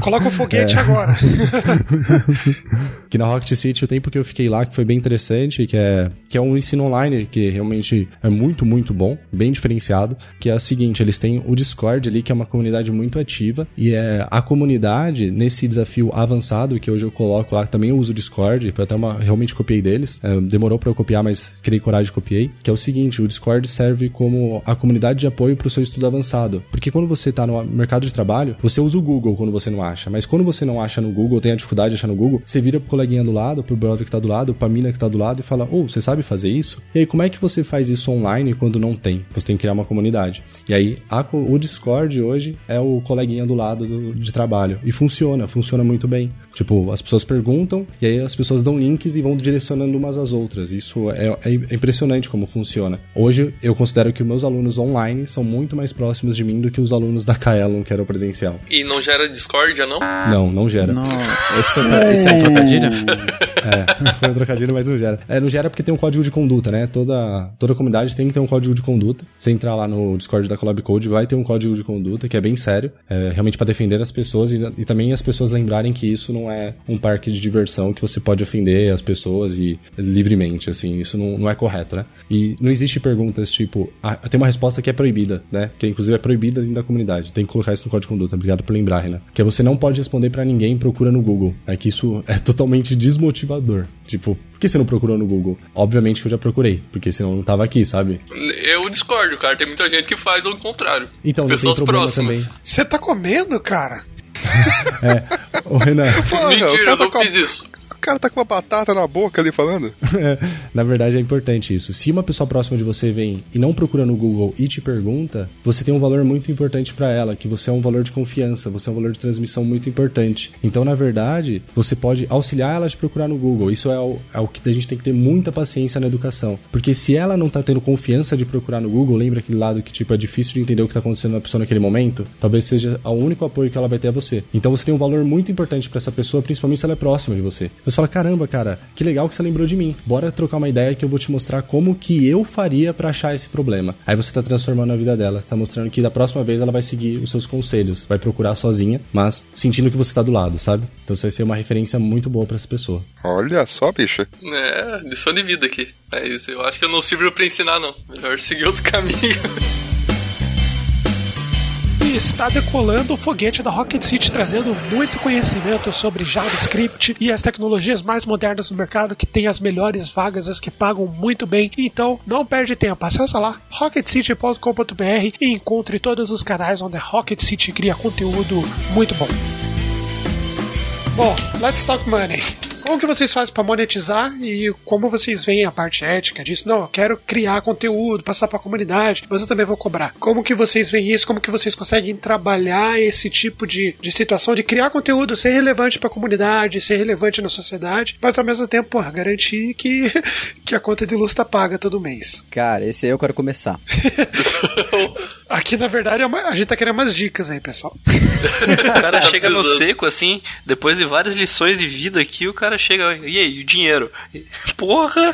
Coloca o foguete é. agora. que na Rocket City, o tempo que eu fiquei lá, que foi bem interessante, que é, que é um ensino online, que realmente é muito, muito bom, bem diferenciado, que é o seguinte, eles têm o Discord ali, que é uma comunidade muito ativa, e é a comunidade, nesse desafio avançado, que hoje eu coloco lá, também eu uso o Discord, foi até uma, realmente copiei deles, é, demorou para eu copiar, mas criei coragem e copiei, que é o seguinte, o Discord serve como a comunidade de apoio para o seu estudo avançado, porque quando você tá no mercado de trabalho, você usa o Google quando você não acha, mas quando você não acha no Google, tem a dificuldade de achar no Google, você vira pro coleguinha do lado, pro brother que tá do lado, pra mina que tá do lado e fala, ô, oh, você sabe fazer isso? E aí, como é que você faz isso online quando não tem? Você tem que criar uma comunidade. E aí, a, o Discord hoje é o coleguinha do lado do, de trabalho. E funciona, funciona muito bem. Tipo, as pessoas perguntam e aí as pessoas dão links e vão direcionando umas às outras. Isso é, é, impressionante como funciona. Hoje, eu considero que meus alunos online são muito mais próximos de mim do que os alunos da Kaelon, que era o presencial. E não gera discórdia, não? Não, não gera. Não, esse, foi, esse é um trocadilho? É, foi um trocadilho, mas não gera. É, não gera porque tem um código de conduta, né? Toda, toda comunidade tem que ter um código de conduta. Você entrar lá no Discord da Collab Code vai ter um código de conduta que é bem sério, é realmente para defender as pessoas e, e, também as pessoas lembrarem que isso não é um parque de diversão que você pode ofender as pessoas e livremente, assim, isso não, não é correto, né? E não existe perguntas tipo, ah, tem uma resposta que é proibida, né? Que inclusive é proibida dentro da comunidade. Tem que colocar isso no código de conduta. Obrigado por lembrar, Renan. Que é você não pode responder para ninguém procura no Google. É que isso é totalmente desmotivador. Tipo, por que você não procurou no Google? Obviamente que eu já procurei, porque senão eu não tava aqui, sabe? Eu discordo, cara. Tem muita gente que faz o contrário. Então, Pessoas não tem problema próximas. também. Você tá comendo, cara? Ô, Renan, Mentira, eu não fiz isso. Cara tá com uma batata na boca ali falando. na verdade é importante isso. Se uma pessoa próxima de você vem e não procura no Google e te pergunta, você tem um valor muito importante pra ela, que você é um valor de confiança, você é um valor de transmissão muito importante. Então, na verdade, você pode auxiliar ela a te procurar no Google. Isso é o, é o que a gente tem que ter muita paciência na educação. Porque se ela não tá tendo confiança de procurar no Google, lembra aquele lado que tipo é difícil de entender o que tá acontecendo na pessoa naquele momento? Talvez seja o único apoio que ela vai ter a você. Então você tem um valor muito importante pra essa pessoa, principalmente se ela é próxima de você. Você fala: "Caramba, cara, que legal que você lembrou de mim. Bora trocar uma ideia que eu vou te mostrar como que eu faria pra achar esse problema". Aí você tá transformando a vida dela, você tá mostrando que da próxima vez ela vai seguir os seus conselhos, vai procurar sozinha, mas sentindo que você tá do lado, sabe? Então você vai ser uma referência muito boa pra essa pessoa. Olha só, bicha. É, lição de vida aqui. É isso, eu acho que eu não sirvo pra ensinar, não. Melhor seguir outro caminho. Está decolando o foguete da Rocket City, trazendo muito conhecimento sobre JavaScript e as tecnologias mais modernas do mercado, que tem as melhores vagas, as que pagam muito bem. Então, não perde tempo, acessa lá rocketcity.com.br e encontre todos os canais onde a Rocket City cria conteúdo muito bom. Bom, let's talk money. Como que vocês fazem para monetizar e como vocês veem a parte ética disso? Não, eu quero criar conteúdo, passar para a comunidade, mas eu também vou cobrar. Como que vocês veem isso? Como que vocês conseguem trabalhar esse tipo de, de situação de criar conteúdo, ser relevante para a comunidade, ser relevante na sociedade, mas ao mesmo tempo, porra, garantir que, que a conta de luz tá paga todo mês. Cara, esse aí eu quero começar. Aqui, na verdade, é uma- a gente tá querendo umas dicas aí, pessoal. O cara Tá chega no seco, assim, depois de várias lições de vida aqui, o cara chega, e aí, o dinheiro? Porra!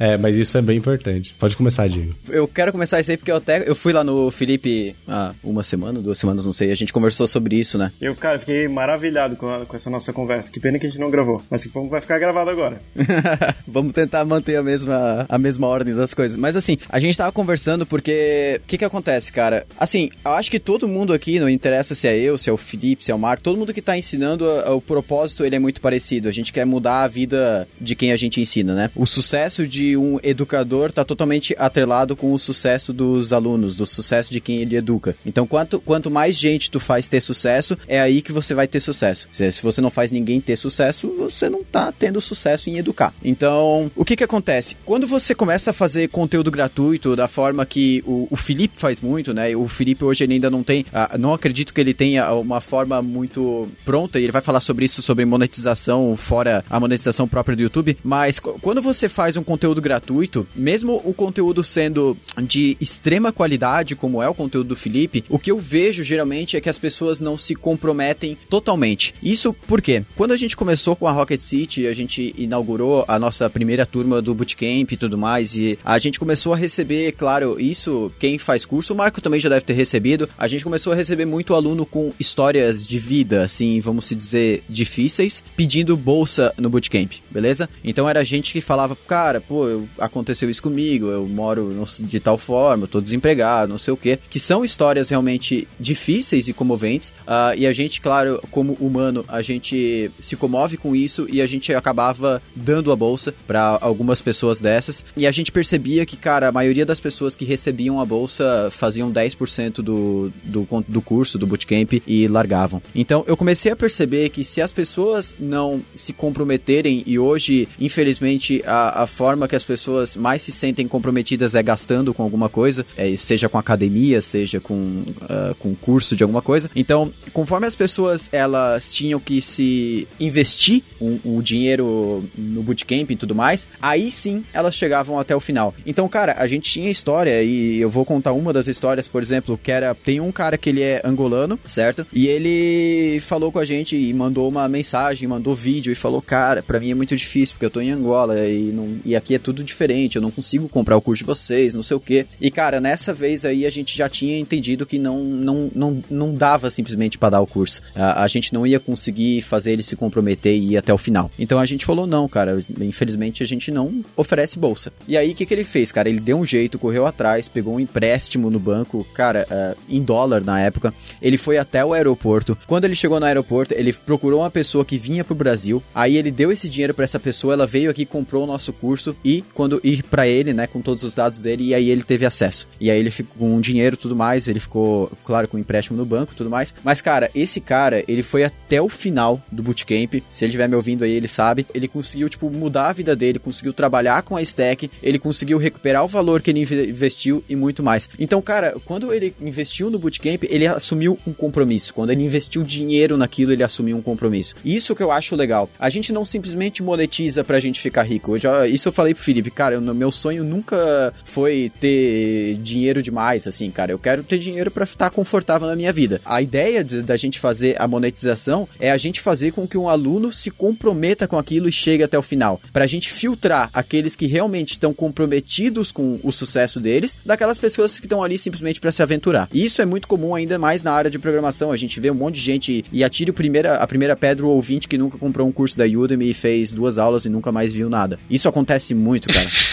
É, mas isso é bem importante. Pode começar, Diego. Eu quero começar isso aí porque eu até eu fui lá no Felipe há uma semana, duas semanas, não sei, a gente conversou sobre isso, né? Eu, cara, fiquei maravilhado com, a- com essa nossa conversa. Que pena que a gente não gravou. Mas que bom que vai ficar gravado agora. Vamos tentar manter a mesma, a mesma ordem das coisas. Mas assim, a gente tava conversando porque. O que que acontece, cara? Assim, eu acho que todo mundo aqui, não interessa se é eu, se é o Felipe, se é o Marco, todo mundo que tá ensinando, a- o propósito ele é muito parecido. A gente quer mudar a vida de quem a gente ensina, né? O sucesso de um educador tá totalmente atrelado com o sucesso dos alunos, do sucesso de quem ele educa. Então, quanto, quanto mais gente tu faz ter sucesso, é aí que você vai ter sucesso. Se, você não faz ninguém ter sucesso, você não tá tendo sucesso em educar. Então, o que que acontece? Quando você começa a fazer conteúdo gratuito da forma que o, o Felipe faz muito, né? O Felipe hoje ele ainda não tem, ah, não acredito que ele tenha uma forma muito pronta, e ele vai falar sobre isso, sobre monetização, fora a monetização própria do YouTube, mas qu- quando você faz um conteúdo gratuito, mesmo o conteúdo sendo de extrema qualidade, como é o conteúdo do Felipe, o que eu vejo geralmente é que as pessoas não se comprometem totalmente. Isso porque quando a gente começou com a Rocket City, a gente inaugurou a nossa primeira turma do bootcamp e tudo mais, e a gente começou a receber, claro, isso quem faz curso, o Marco também já deve ter recebido. A gente começou a receber muito aluno com histórias de vida, assim, vamos se dizer, difíceis, pedindo bolsa no bootcamp, beleza? Então era gente que falava, cara, pô, eu- aconteceu isso comigo, eu moro de tal forma, eu tô desempregado, não sei o quê, que são histórias realmente difíceis e comoventes, ah, e a gente, claro, como humano, a gente se comove com isso e a gente acabava dando a bolsa para algumas pessoas dessas, e a gente percebia que, cara, a maioria das pessoas que recebiam a bolsa faziam 10% do, do, do curso, do bootcamp, e largavam. Então eu comecei a perceber que se as pessoas não se comprometerem, e hoje, infelizmente, a, a forma que as pessoas mais se sentem comprometidas é gastando com alguma coisa, é, seja com academia, seja com, ah, com curso de alguma coisa. Então, conforme as pessoas elas tinham que se investir o, o dinheiro no bootcamp e tudo mais, aí sim elas chegavam até o final. Então, cara, a gente tinha história e eu vou contar uma das histórias, por exemplo, que era tem um cara que ele é angolano, certo? E ele falou com a gente e mandou uma mensagem, mandou vídeo e falou: "Cara, pra mim é muito difícil porque eu tô em Angola e não e aqui é tudo diferente, eu não consigo comprar o curso de vocês, não sei o quê. E, cara, nessa vez aí a gente já tinha entendido que não, não, não, não dava simplesmente para dar o curso. A, a gente não ia conseguir fazer ele se comprometer e ir até o final. Então a gente falou, não, cara, infelizmente a gente não oferece bolsa. E aí, o que, que ele fez, cara? Ele deu um jeito, correu atrás, pegou um empréstimo no banco, cara, uh, em dólar na época. Ele foi até o aeroporto. Quando ele chegou no aeroporto, ele procurou uma pessoa que vinha pro Brasil. Aí ele deu esse dinheiro para essa pessoa, ela veio aqui, comprou o nosso curso e quando ir para ele, né, com todos os dados dele, e aí ele teve acesso. E aí ele ficou com dinheiro tudo mais, ele ficou, claro, com um empréstimo no banco tudo mais. Mas, cara, esse cara, ele foi até o final do bootcamp. Se ele estiver me ouvindo aí, ele sabe. Ele conseguiu, tipo, mudar a vida dele, conseguiu trabalhar com a stack, ele conseguiu recuperar o valor que ele investiu e muito mais. Então, cara, quando ele investiu no bootcamp, ele assumiu um compromisso. Quando ele investiu dinheiro naquilo, ele assumiu um compromisso. Isso que eu acho legal. A gente não simplesmente monetiza pra gente ficar rico. Eu já, isso eu falei Felipe, cara, eu, meu sonho nunca foi ter dinheiro demais, assim, cara. Eu quero ter dinheiro para estar confortável na minha vida. A ideia de, da gente fazer a monetização é a gente fazer com que um aluno se comprometa com aquilo e chegue até o final. Pra gente filtrar aqueles que realmente estão comprometidos com o sucesso deles, daquelas pessoas que estão ali simplesmente para se aventurar. E isso é muito comum ainda mais na área de programação. A gente vê um monte de gente e atire o primeira, a primeira pedra o ouvinte que nunca comprou um curso da Udemy e fez duas aulas e nunca mais viu nada. Isso acontece muito, cara.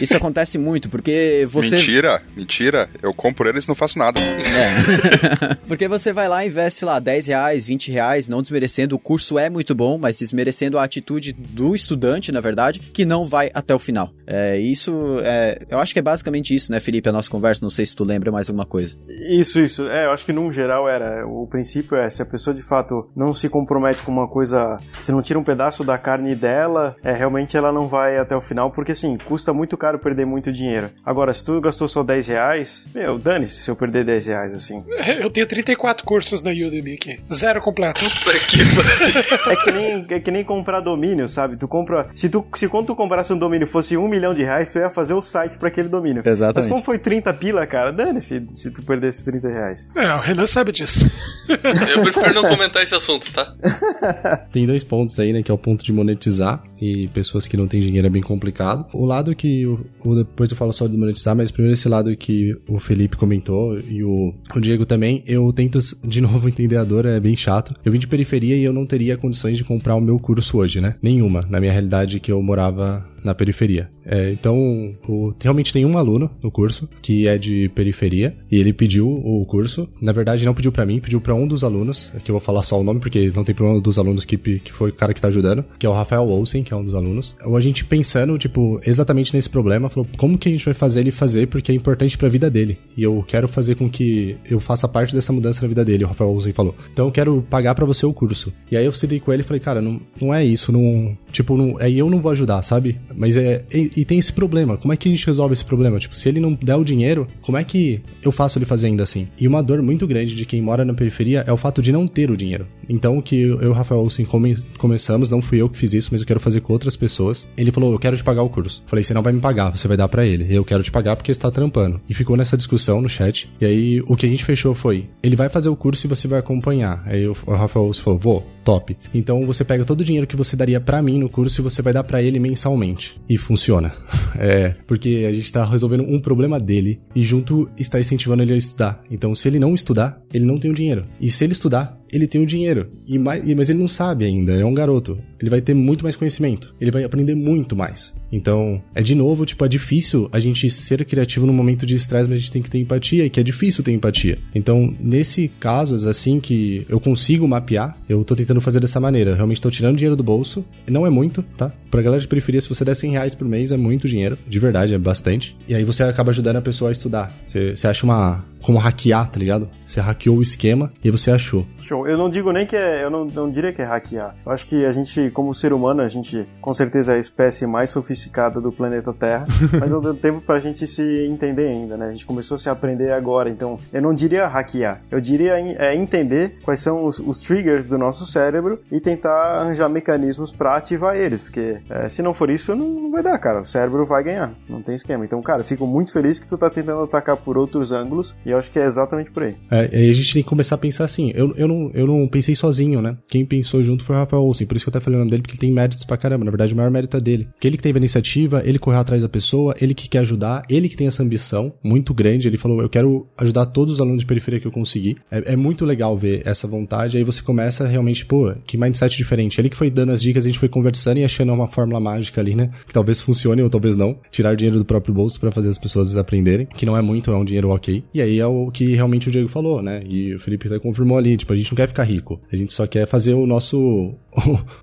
Isso acontece muito, porque você. Mentira, mentira. Eu compro eles e não faço nada. É. porque você vai lá e investe, lá, 10 reais, 20 reais, não desmerecendo. O curso é muito bom, mas desmerecendo a atitude do estudante, na verdade, que não vai até o final. É, isso, é, eu acho que é basicamente isso, né, Felipe? A nossa conversa, não sei se tu lembra mais alguma coisa. Isso, isso. É, eu acho que num geral era. O princípio é, se a pessoa de fato não se compromete com uma coisa, se não tira um pedaço da carne dela, é, realmente ela não vai até o final, porque assim, custa muito caro perder muito dinheiro. Agora, se tu gastou só 10 reais, meu, dane-se se eu perder 10 reais, assim. Eu tenho 34 cursos na Udemy aqui. Zero completo. Puta que é que nem É que nem comprar domínio, sabe? Tu compra. Se, tu, se quando tu comprasse um domínio fosse um milhão de reais, tu ia fazer o site para aquele domínio. Exatamente. Mas como foi 30 pila, cara, dane-se se tu perdesse 30 reais. É, o Renan sabe disso. Eu prefiro não comentar esse assunto, tá? Tem dois pontos aí, né? Que é o ponto de monetizar e pessoas que não têm dinheiro é bem complicado. O lado que o, depois eu falo só de monetizar, mas primeiro esse lado que o Felipe comentou e o, o Diego também, eu tento de novo entender a dor, é bem chato. Eu vim de periferia e eu não teria condições de comprar o meu curso hoje, né? Nenhuma, na minha realidade que eu morava na periferia. É, então, o, realmente tem um aluno no curso que é de periferia e ele pediu o curso. Na verdade, não pediu para mim, pediu para um dos alunos, que eu vou falar só o nome porque não tem problema dos alunos que, que foi o cara que tá ajudando, que é o Rafael Olsen, que é um dos alunos. Ou a gente pensando, tipo, exatamente nesse problema, falou, como que a gente vai fazer ele fazer porque é importante para a vida dele. E eu quero fazer com que eu faça parte dessa mudança na vida dele, o Rafael Olsen falou. Então eu quero pagar para você o curso. E aí eu cedei com ele e falei, cara, não, não é isso, não, tipo, não, aí eu não vou ajudar, sabe? Mas é. E, e, tem esse problema. Como é que a gente resolve esse problema? Tipo, se ele não der o dinheiro, como é que eu faço ele fazer ainda assim? E uma dor muito grande de quem mora na periferia é o fato de não ter o dinheiro. Então, o que eu e o Rafael assim, come, começamos, não fui eu que fiz isso, mas eu quero fazer com outras pessoas. Ele falou: Eu quero te pagar o curso. Falei: Você não vai me pagar, você vai dar para ele. Eu quero te pagar porque você tá trampando. E ficou nessa discussão no chat. E aí, o que a gente fechou foi: Ele vai fazer o curso e você vai acompanhar. Aí o Rafael falou: Vou, top. Então você pega todo o dinheiro que você daria para mim no curso e você vai dar para ele mensalmente. E funciona. É, porque a gente tá resolvendo um problema dele e junto está incentivando ele a estudar. Então, se ele não estudar, ele não tem o dinheiro. E se ele estudar, ele tem o dinheiro. E mais, mas ele não sabe ainda, é um garoto. Ele vai ter muito mais conhecimento. Ele vai aprender muito mais. Então, é de novo, tipo, é difícil a gente ser criativo no momento de estresse, mas a gente tem que ter empatia e que é difícil ter empatia. Então, nesse caso, é assim que eu consigo mapear, eu tô tentando fazer dessa maneira. realmente tô tirando dinheiro do bolso. Não é muito, tá? Pra galera de periferia, se você der 100 reais por mês, é muito dinheiro. De verdade, é bastante. E aí você acaba ajudando a pessoa a estudar. Você, você acha uma, como hackear, tá ligado? Você hackeou o esquema e você achou. Show. Eu não digo nem que é. Eu não, não diria que é hackear. Eu acho que a gente, como ser humano, a gente com certeza é a espécie mais sofisticada do planeta Terra. mas não deu tempo pra gente se entender ainda, né? A gente começou a se aprender agora. Então, eu não diria hackear. Eu diria é, entender quais são os, os triggers do nosso cérebro e tentar arranjar mecanismos para ativar eles. Porque. É, se não for isso, não, vai dar, cara. O cérebro vai ganhar. Não tem esquema. Então, cara, fico muito feliz que tu tá tentando atacar por outros ângulos e eu acho que é exatamente por aí. É, aí a gente tem que começar a pensar assim. Eu, eu, não, eu não pensei sozinho, né? Quem pensou junto foi o Rafael Olsen. Por isso que eu até falei o nome dele, porque ele tem méritos pra caramba. Na verdade, o maior mérito é dele. Que ele que teve a iniciativa, ele correu atrás da pessoa, ele que quer ajudar, ele que tem essa ambição muito grande. Ele falou: Eu quero ajudar todos os alunos de periferia que eu conseguir. É, é muito legal ver essa vontade. Aí você começa realmente, pô, que mindset diferente. Ele que foi dando as dicas, a gente foi conversando e achando uma fórmula mágica ali, né? Que talvez funcione ou talvez não. Tirar dinheiro do próprio bolso para fazer as pessoas aprenderem. Que não é muito, é um dinheiro ok. E aí é o que realmente o Diego falou, né? E o Felipe até confirmou ali. Tipo, a gente não quer ficar rico. A gente só quer fazer o nosso.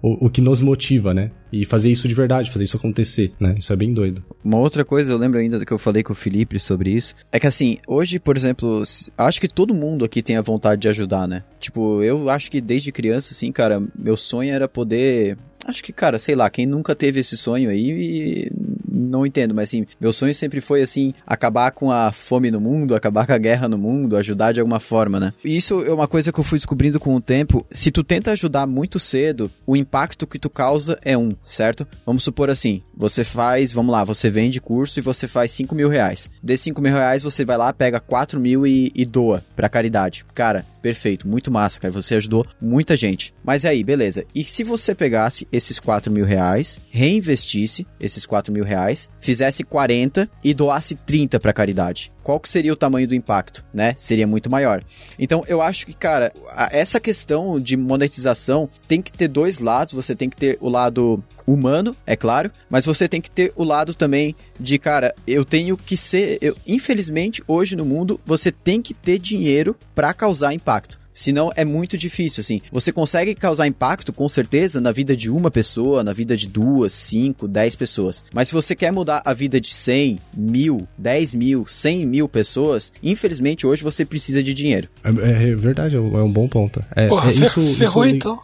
o, o, que nos motiva, né? E fazer isso de verdade, fazer isso acontecer, né? Isso é bem doido. Uma outra coisa, eu lembro ainda do que eu falei com o Felipe sobre isso, é que assim, hoje, por exemplo, acho que todo mundo aqui tem a vontade de ajudar, né? Tipo, eu acho que desde criança, assim, cara, meu sonho era poder Acho que, cara, sei lá, quem nunca teve esse sonho aí, não entendo, mas assim, meu sonho sempre foi assim, acabar com a fome no mundo, acabar com a guerra no mundo, ajudar de alguma forma, né? E isso é uma coisa que eu fui descobrindo com o tempo. Se tu tenta ajudar muito cedo, o impacto que tu causa é um, certo? Vamos supor assim, você faz, vamos lá, você vende curso e você faz 5 mil reais. Desses 5 mil reais, você vai lá, pega 4 mil e, e doa pra caridade. Cara, perfeito, muito massa, cara. Você ajudou muita gente. Mas aí, beleza. E se você pegasse esses 4 mil reais, reinvestisse esses 4 mil reais, fizesse 40 e doasse 30 para caridade. Qual que seria o tamanho do impacto, né? Seria muito maior. Então, eu acho que, cara, essa questão de monetização tem que ter dois lados. Você tem que ter o lado humano, é claro, mas você tem que ter o lado também de, cara, eu tenho que ser. Eu, infelizmente, hoje no mundo, você tem que ter dinheiro para causar impacto. Senão é muito difícil, assim. Você consegue causar impacto, com certeza, na vida de uma pessoa, na vida de duas, cinco, dez pessoas. Mas se você quer mudar a vida de cem, mil, dez mil, cem mil pessoas, infelizmente hoje você precisa de dinheiro. É, é verdade, é um bom ponto. É, Porra, é isso, ferrou isso... então.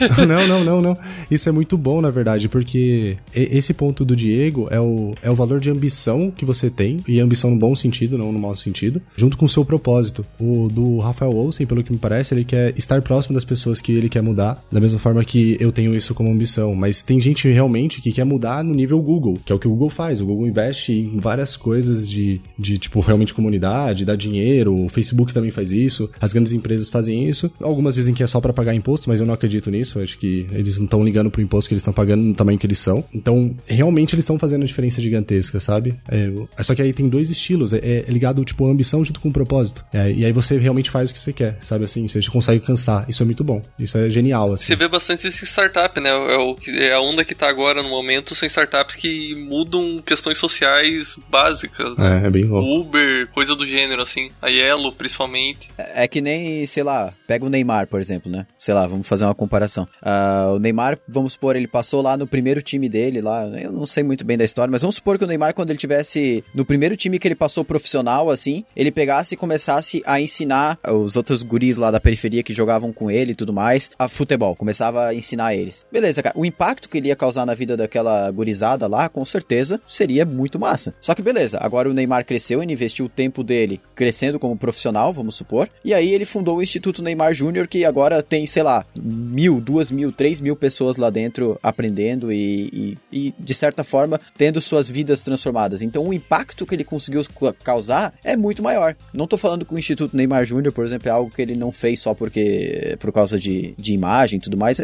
não, não, não, não. Isso é muito bom, na verdade, porque esse ponto do Diego é o, é o valor de ambição que você tem, e ambição no bom sentido, não no mau sentido, junto com o seu propósito. O do Rafael Olsen, pelo que me parece, ele quer estar próximo das pessoas que ele quer mudar, da mesma forma que eu tenho isso como ambição. Mas tem gente realmente que quer mudar no nível Google, que é o que o Google faz. O Google investe em várias coisas de, de tipo, realmente comunidade, dá dinheiro, o Facebook também faz isso, as grandes empresas fazem isso. Algumas dizem que é só para pagar imposto, mas eu não acredito nisso. Eu acho que eles não estão ligando pro imposto que eles estão pagando no tamanho que eles são. Então, realmente eles estão fazendo a diferença gigantesca, sabe? É, só que aí tem dois estilos, é, é ligado, tipo, a ambição junto com o propósito. É, e aí você realmente faz o que você quer, sabe assim? Você consegue cansar. Isso é muito bom. Isso é genial, assim. Você vê bastante isso em startup, né? É, o, é a onda que tá agora no momento, são startups que mudam questões sociais básicas, né? É, é bem louco. Uber, coisa do gênero, assim. A Yellow, principalmente. É, é que nem, sei lá, pega o Neymar, por exemplo, né? Sei lá, vamos fazer uma comparação. Uh, o Neymar, vamos supor, ele passou lá no primeiro time dele, lá, eu não sei muito bem da história, mas vamos supor que o Neymar, quando ele tivesse no primeiro time que ele passou profissional, assim, ele pegasse e começasse a ensinar os outros guris lá da periferia que jogavam com ele e tudo mais a futebol, começava a ensinar eles. Beleza, cara, o impacto que ele ia causar na vida daquela gurizada lá, com certeza, seria muito massa. Só que beleza, agora o Neymar cresceu, ele investiu o tempo dele crescendo como profissional, vamos supor, e aí ele fundou o Instituto Neymar Júnior, que agora tem, sei lá, mil, duas mil, três mil pessoas lá dentro aprendendo e, e, e, de certa forma tendo suas vidas transformadas. Então o impacto que ele conseguiu causar é muito maior. Não tô falando que o Instituto Neymar Júnior, por exemplo, é algo que ele não fez só porque por causa de, de imagem e tudo mais.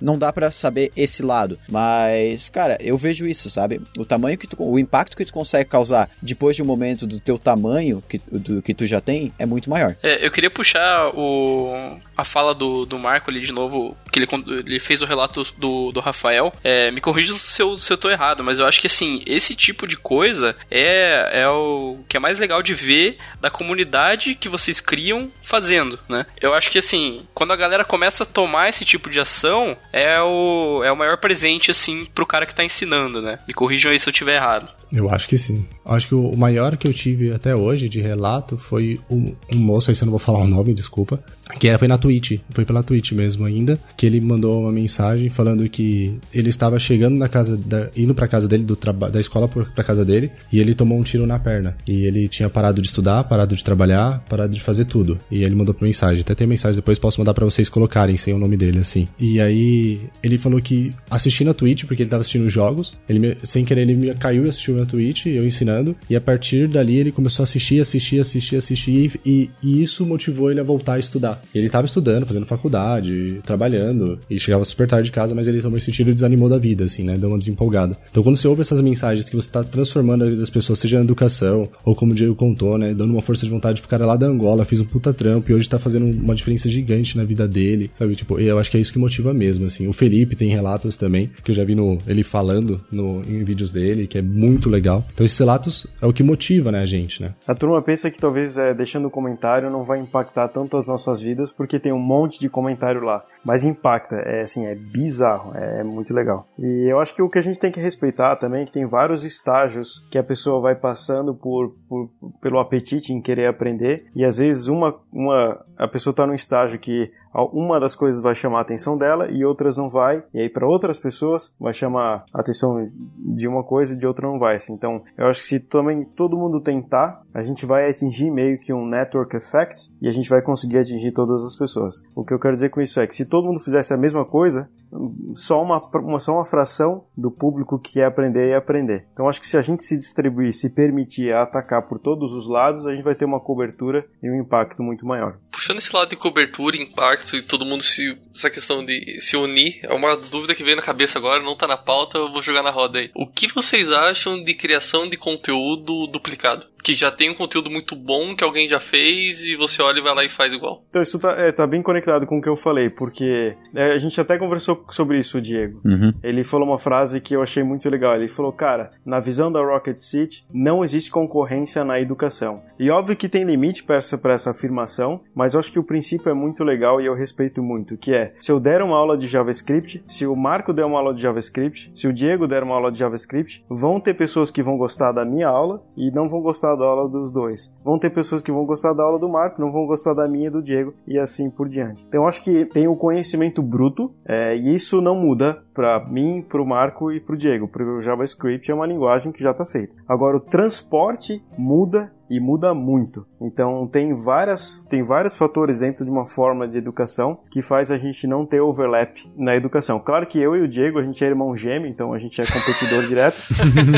Não dá para saber esse lado. Mas, cara, eu vejo isso, sabe? O tamanho que tu, o impacto que tu consegue causar depois de um momento do teu tamanho que, do, que tu já tem é muito maior. É, eu queria puxar o, a fala do, do Marco ali de novo, que ele, ele fez o relato do, do Rafael. É, me corrija se eu, se eu tô errado, mas eu acho que assim, esse tipo de coisa é, é o que é mais legal de ver da comunidade que vocês criam fazendo, né? Eu acho que assim, quando a galera começa a tomar esse tipo de ação, é o, é o maior presente, assim, pro cara que tá ensinando, né? Me corrijam aí se eu tiver errado. Eu acho que sim. Acho que o maior que eu tive até hoje de relato foi um, um moço, aí se eu não vou falar o nome, desculpa. Que era, foi na Twitch, foi pela Twitch mesmo ainda, que ele mandou uma mensagem falando que ele estava chegando na casa, da, indo pra casa dele, do da escola pra casa dele, e ele tomou um tiro na perna. E ele tinha parado de estudar, parado de trabalhar, parado de fazer tudo. E ele mandou pra mensagem, até tem mensagem depois, posso mandar para vocês colocarem sem o nome dele, assim. E aí, ele falou que assistindo a Twitch, porque ele tava assistindo jogos, ele me, sem querer ele me caiu e assistiu na Twitch, eu ensinando, e a partir dali ele começou a assistir, assistir, assistir, assistir, e, e isso motivou ele a voltar a estudar. Ele tava estudando, fazendo faculdade, trabalhando, e chegava super tarde de casa, mas ele tomou esse tiro e desanimou da vida, assim, né? Deu uma desempolgada. Então quando você ouve essas mensagens que você tá transformando a vida das pessoas, seja na educação, ou como o Diego contou, né? Dando uma força de vontade pro cara lá da Angola, fiz um puta trampo e hoje tá fazendo uma diferença gigante na vida dele, sabe? Tipo, eu acho que é isso que motiva mesmo, assim. O Felipe tem relatos também, que eu já vi no, ele falando no, em vídeos dele, que é muito legal. Então esses relatos é o que motiva, né, a gente, né? A turma pensa que talvez é, deixando o comentário não vai impactar tanto as nossas vidas, porque tem um monte de comentário lá. Mas impacta, é assim, é bizarro, é, é muito legal. E eu acho que o que a gente tem que respeitar também é que tem vários estágios que a pessoa vai passando por, por pelo apetite em querer aprender, e às vezes uma, uma a pessoa está num estágio que uma das coisas vai chamar a atenção dela e outras não vai, e aí para outras pessoas vai chamar a atenção de uma coisa e de outra não vai. Assim. Então, eu acho que se também todo mundo tentar, a gente vai atingir meio que um network effect e a gente vai conseguir atingir todas as pessoas. O que eu quero dizer com isso é que se todo mundo fizesse a mesma coisa, só uma, uma, só uma fração do público que quer aprender e aprender. Então acho que se a gente se distribuir, se permitir atacar por todos os lados, a gente vai ter uma cobertura e um impacto muito maior. Puxando esse lado de cobertura, impacto e todo mundo se. essa questão de se unir, é uma dúvida que veio na cabeça agora, não tá na pauta, eu vou jogar na roda aí. O que vocês acham de criação de conteúdo duplicado? Que já tem um conteúdo muito bom que alguém já fez e você olha e vai lá e faz igual. Então isso tá, é, tá bem conectado com o que eu falei, porque é, a gente até conversou sobre isso, Diego. Uhum. Ele falou uma frase que eu achei muito legal. Ele falou, cara, na visão da Rocket City, não existe concorrência na educação. E óbvio que tem limite para essa, essa afirmação, mas eu acho que o princípio é muito legal e eu respeito muito, que é, se eu der uma aula de JavaScript, se o Marco der uma aula de JavaScript, se o Diego der uma aula de JavaScript, vão ter pessoas que vão gostar da minha aula e não vão gostar da aula dos dois. Vão ter pessoas que vão gostar da aula do Marco, não vão gostar da minha e do Diego e assim por diante. Então eu acho que tem o conhecimento bruto é, e isso não muda para mim, para o Marco e para o Diego. Porque o JavaScript é uma linguagem que já está feita. Agora o transporte muda e muda muito. Então tem várias tem vários fatores dentro de uma forma de educação que faz a gente não ter overlap na educação. Claro que eu e o Diego a gente é irmão gêmeo, então a gente é competidor direto.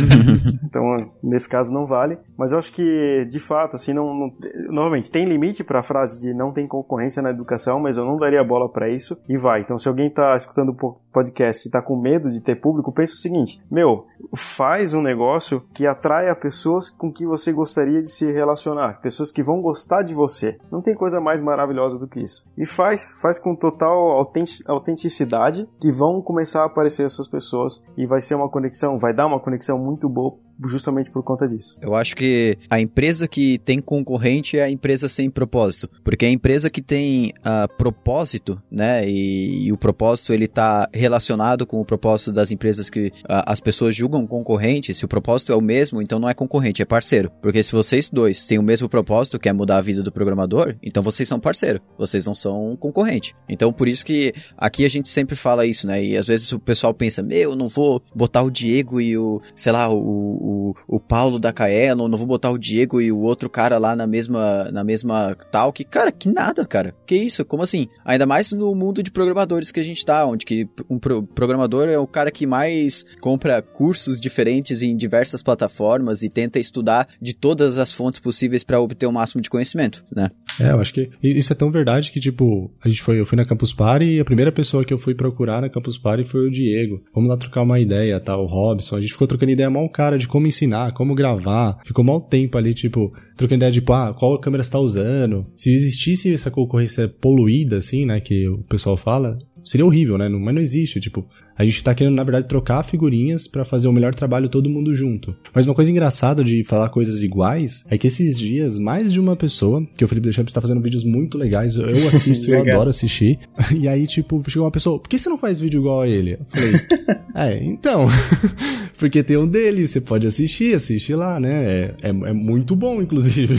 então nesse caso não vale, mas eu acho que de fato assim não, não novamente tem limite para a frase de não tem concorrência na educação, mas eu não daria bola para isso e vai. Então se alguém está escutando podcast e está com medo de ter público, pense o seguinte: meu, faz um negócio que atraia pessoas com que você gostaria de se relacionar, pessoas que vão gostar de você. Não tem coisa mais maravilhosa do que isso. E faz, faz com total autenticidade que vão começar a aparecer essas pessoas e vai ser uma conexão, vai dar uma conexão muito boa justamente por conta disso. Eu acho que a empresa que tem concorrente é a empresa sem propósito, porque a empresa que tem uh, propósito, né, e, e, o propósito ele tá relacionado com o propósito das empresas que uh, as pessoas julgam concorrente, se o propósito é o mesmo, então não é concorrente, é parceiro. Porque se vocês dois têm o mesmo propósito, que é mudar a vida do programador, então vocês são parceiro, vocês não são concorrente. Então por isso que aqui a gente sempre fala isso, né, e às vezes o pessoal pensa, meu, não vou botar o Diego e o, sei lá, o o, o Paulo da Kaelon, não vou botar o Diego e o outro cara lá na mesma, na mesma tal, que, cara, que nada, cara. Que isso? Como assim? Ainda mais no mundo de programadores que a gente tá, onde que um pro programador é o cara que mais compra cursos diferentes em diversas plataformas e tenta estudar de todas as fontes possíveis para obter o máximo de conhecimento, né? É, eu acho que isso é tão verdade que, tipo, a gente foi, eu fui na Campus Party e a primeira pessoa que eu fui procurar na Campus Party foi o Diego. Vamos lá trocar uma ideia, tal, tá, o Robson. A gente ficou trocando ideia mal cara de como ensinar, como gravar. Ficou mal tempo ali, tipo, trocando ideia de, tipo, ah, qual câmera você tá usando. Se existisse essa concorrência poluída, assim, né, que o pessoal fala, seria horrível, né? Mas não existe, tipo, A gente tá querendo, na verdade, trocar figurinhas para fazer o melhor trabalho todo mundo junto. Mas uma coisa engraçada de falar coisas iguais é que esses dias, mais de uma pessoa, que o Felipe Deschamps tá fazendo vídeos muito legais, eu assisto, eu adoro assistir. E aí, tipo, chegou uma pessoa, por que você não faz vídeo igual a ele? Eu falei, é, então. Porque tem um dele, você pode assistir, assiste lá, né? É, é, é muito bom, inclusive.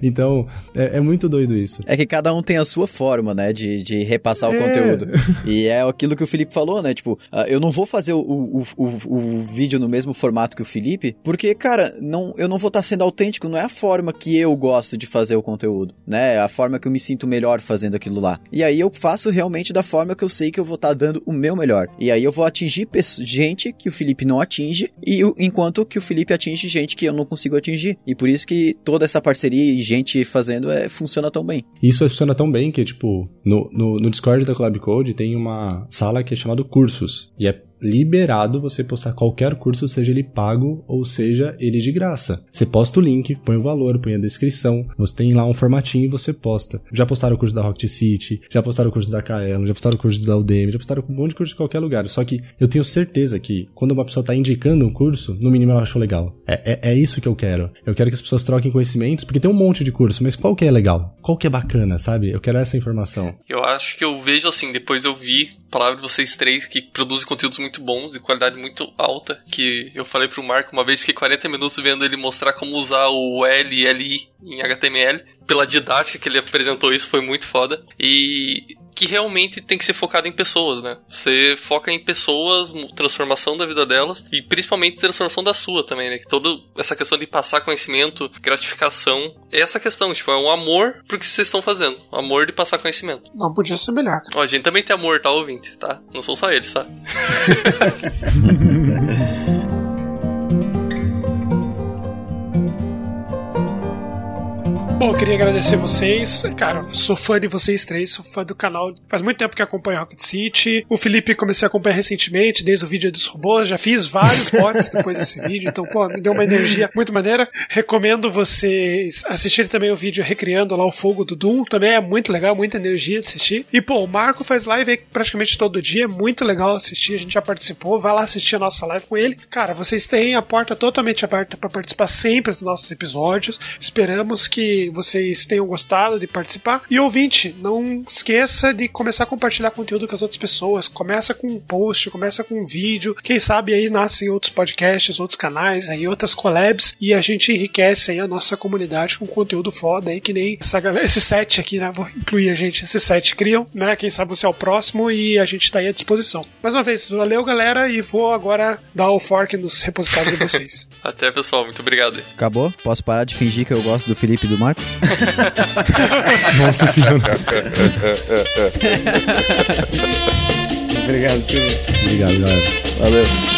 então, é, é, muito doido isso. É que cada um tem a sua forma, né? De, de repassar o é. conteúdo. E é aquilo que o Felipe falou, né? Tipo, uh, eu não vou fazer o, o, o, o, vídeo no mesmo formato que o Felipe, porque, cara, não, eu não vou estar tá sendo autêntico, não é a forma que eu gosto de fazer o conteúdo, né? É a forma que eu me sinto melhor fazendo aquilo lá. E aí eu faço realmente da forma que eu sei que eu vou estar tá dando o meu melhor. E aí eu vou atingir gente que o Felipe não atinge, e enquanto que o Felipe atinge gente que eu não consigo atingir. E por isso que toda essa parceria e gente fazendo é, funciona tão bem. Isso funciona tão bem que, tipo, no, no, no Discord da Collab Code tem uma sala que é chamada Cursos. E é liberado você postar qualquer curso, seja ele pago ou seja ele de graça. Você posta o link, põe o valor, põe a descrição, você tem lá um formatinho e você posta. Já postaram o curso da Rocket City, já postaram o curso da KL, já postaram o curso da Udemy, já postaram um monte de curso de qualquer lugar. Só que eu tenho certeza que quando uma pessoa está indicando um curso, no mínimo ela achou legal. É, é, é, isso que eu quero. Eu quero que as pessoas troquem conhecimentos, porque tem um monte de curso, mas qual que é legal? Qual que é bacana, sabe? Eu quero essa informação. Eu acho que eu vejo assim, depois eu vi palavra de vocês três que produzem conteúdos muito muito bons, de qualidade muito alta, que eu falei pro Marco uma vez que 40 minutos vendo ele mostrar como usar o L e LI em HTML. Pela didática que ele apresentou isso foi muito foda. E que realmente tem que ser focado em pessoas, né? Você foca em pessoas, transformação da vida delas e principalmente transformação da sua também, né? Que toda essa questão de passar conhecimento, gratificação, é essa questão, tipo, é um amor pro que vocês estão fazendo. Amor de passar conhecimento. Não podia ser melhor. Ó, a gente também tem amor, tá, ouvinte, tá? Não são só eles, tá? Bom, eu queria agradecer vocês. Cara, sou fã de vocês três, sou fã do canal. Faz muito tempo que acompanho Rocket City. O Felipe comecei a acompanhar recentemente, desde o vídeo dos robôs. Já fiz vários bots depois desse vídeo, então, pô, me deu uma energia muito maneira. Recomendo vocês assistirem também o vídeo recriando lá o fogo do Doom. Também é muito legal, muita energia de assistir. E, pô, o Marco faz live aí praticamente todo dia, é muito legal assistir. A gente já participou, vai lá assistir a nossa live com ele. Cara, vocês têm a porta totalmente aberta para participar sempre dos nossos episódios. Esperamos que vocês tenham gostado de participar. E ouvinte, não esqueça de começar a compartilhar conteúdo com as outras pessoas. Começa com um post, começa com um vídeo. Quem sabe aí nascem outros podcasts, outros canais, aí outras collabs e a gente enriquece aí a nossa comunidade com conteúdo foda aí, que nem essa galera, esse set aqui, né? Vou incluir a gente, esse set criam, né? Quem sabe você é o próximo e a gente tá aí à disposição. Mais uma vez, valeu galera e vou agora dar o fork nos repositórios de vocês. Até pessoal, muito obrigado. Acabou? Posso parar de fingir que eu gosto do Felipe e do Marco? Nossa senhora. Obrigado, tio. Obrigado, galera. Valeu.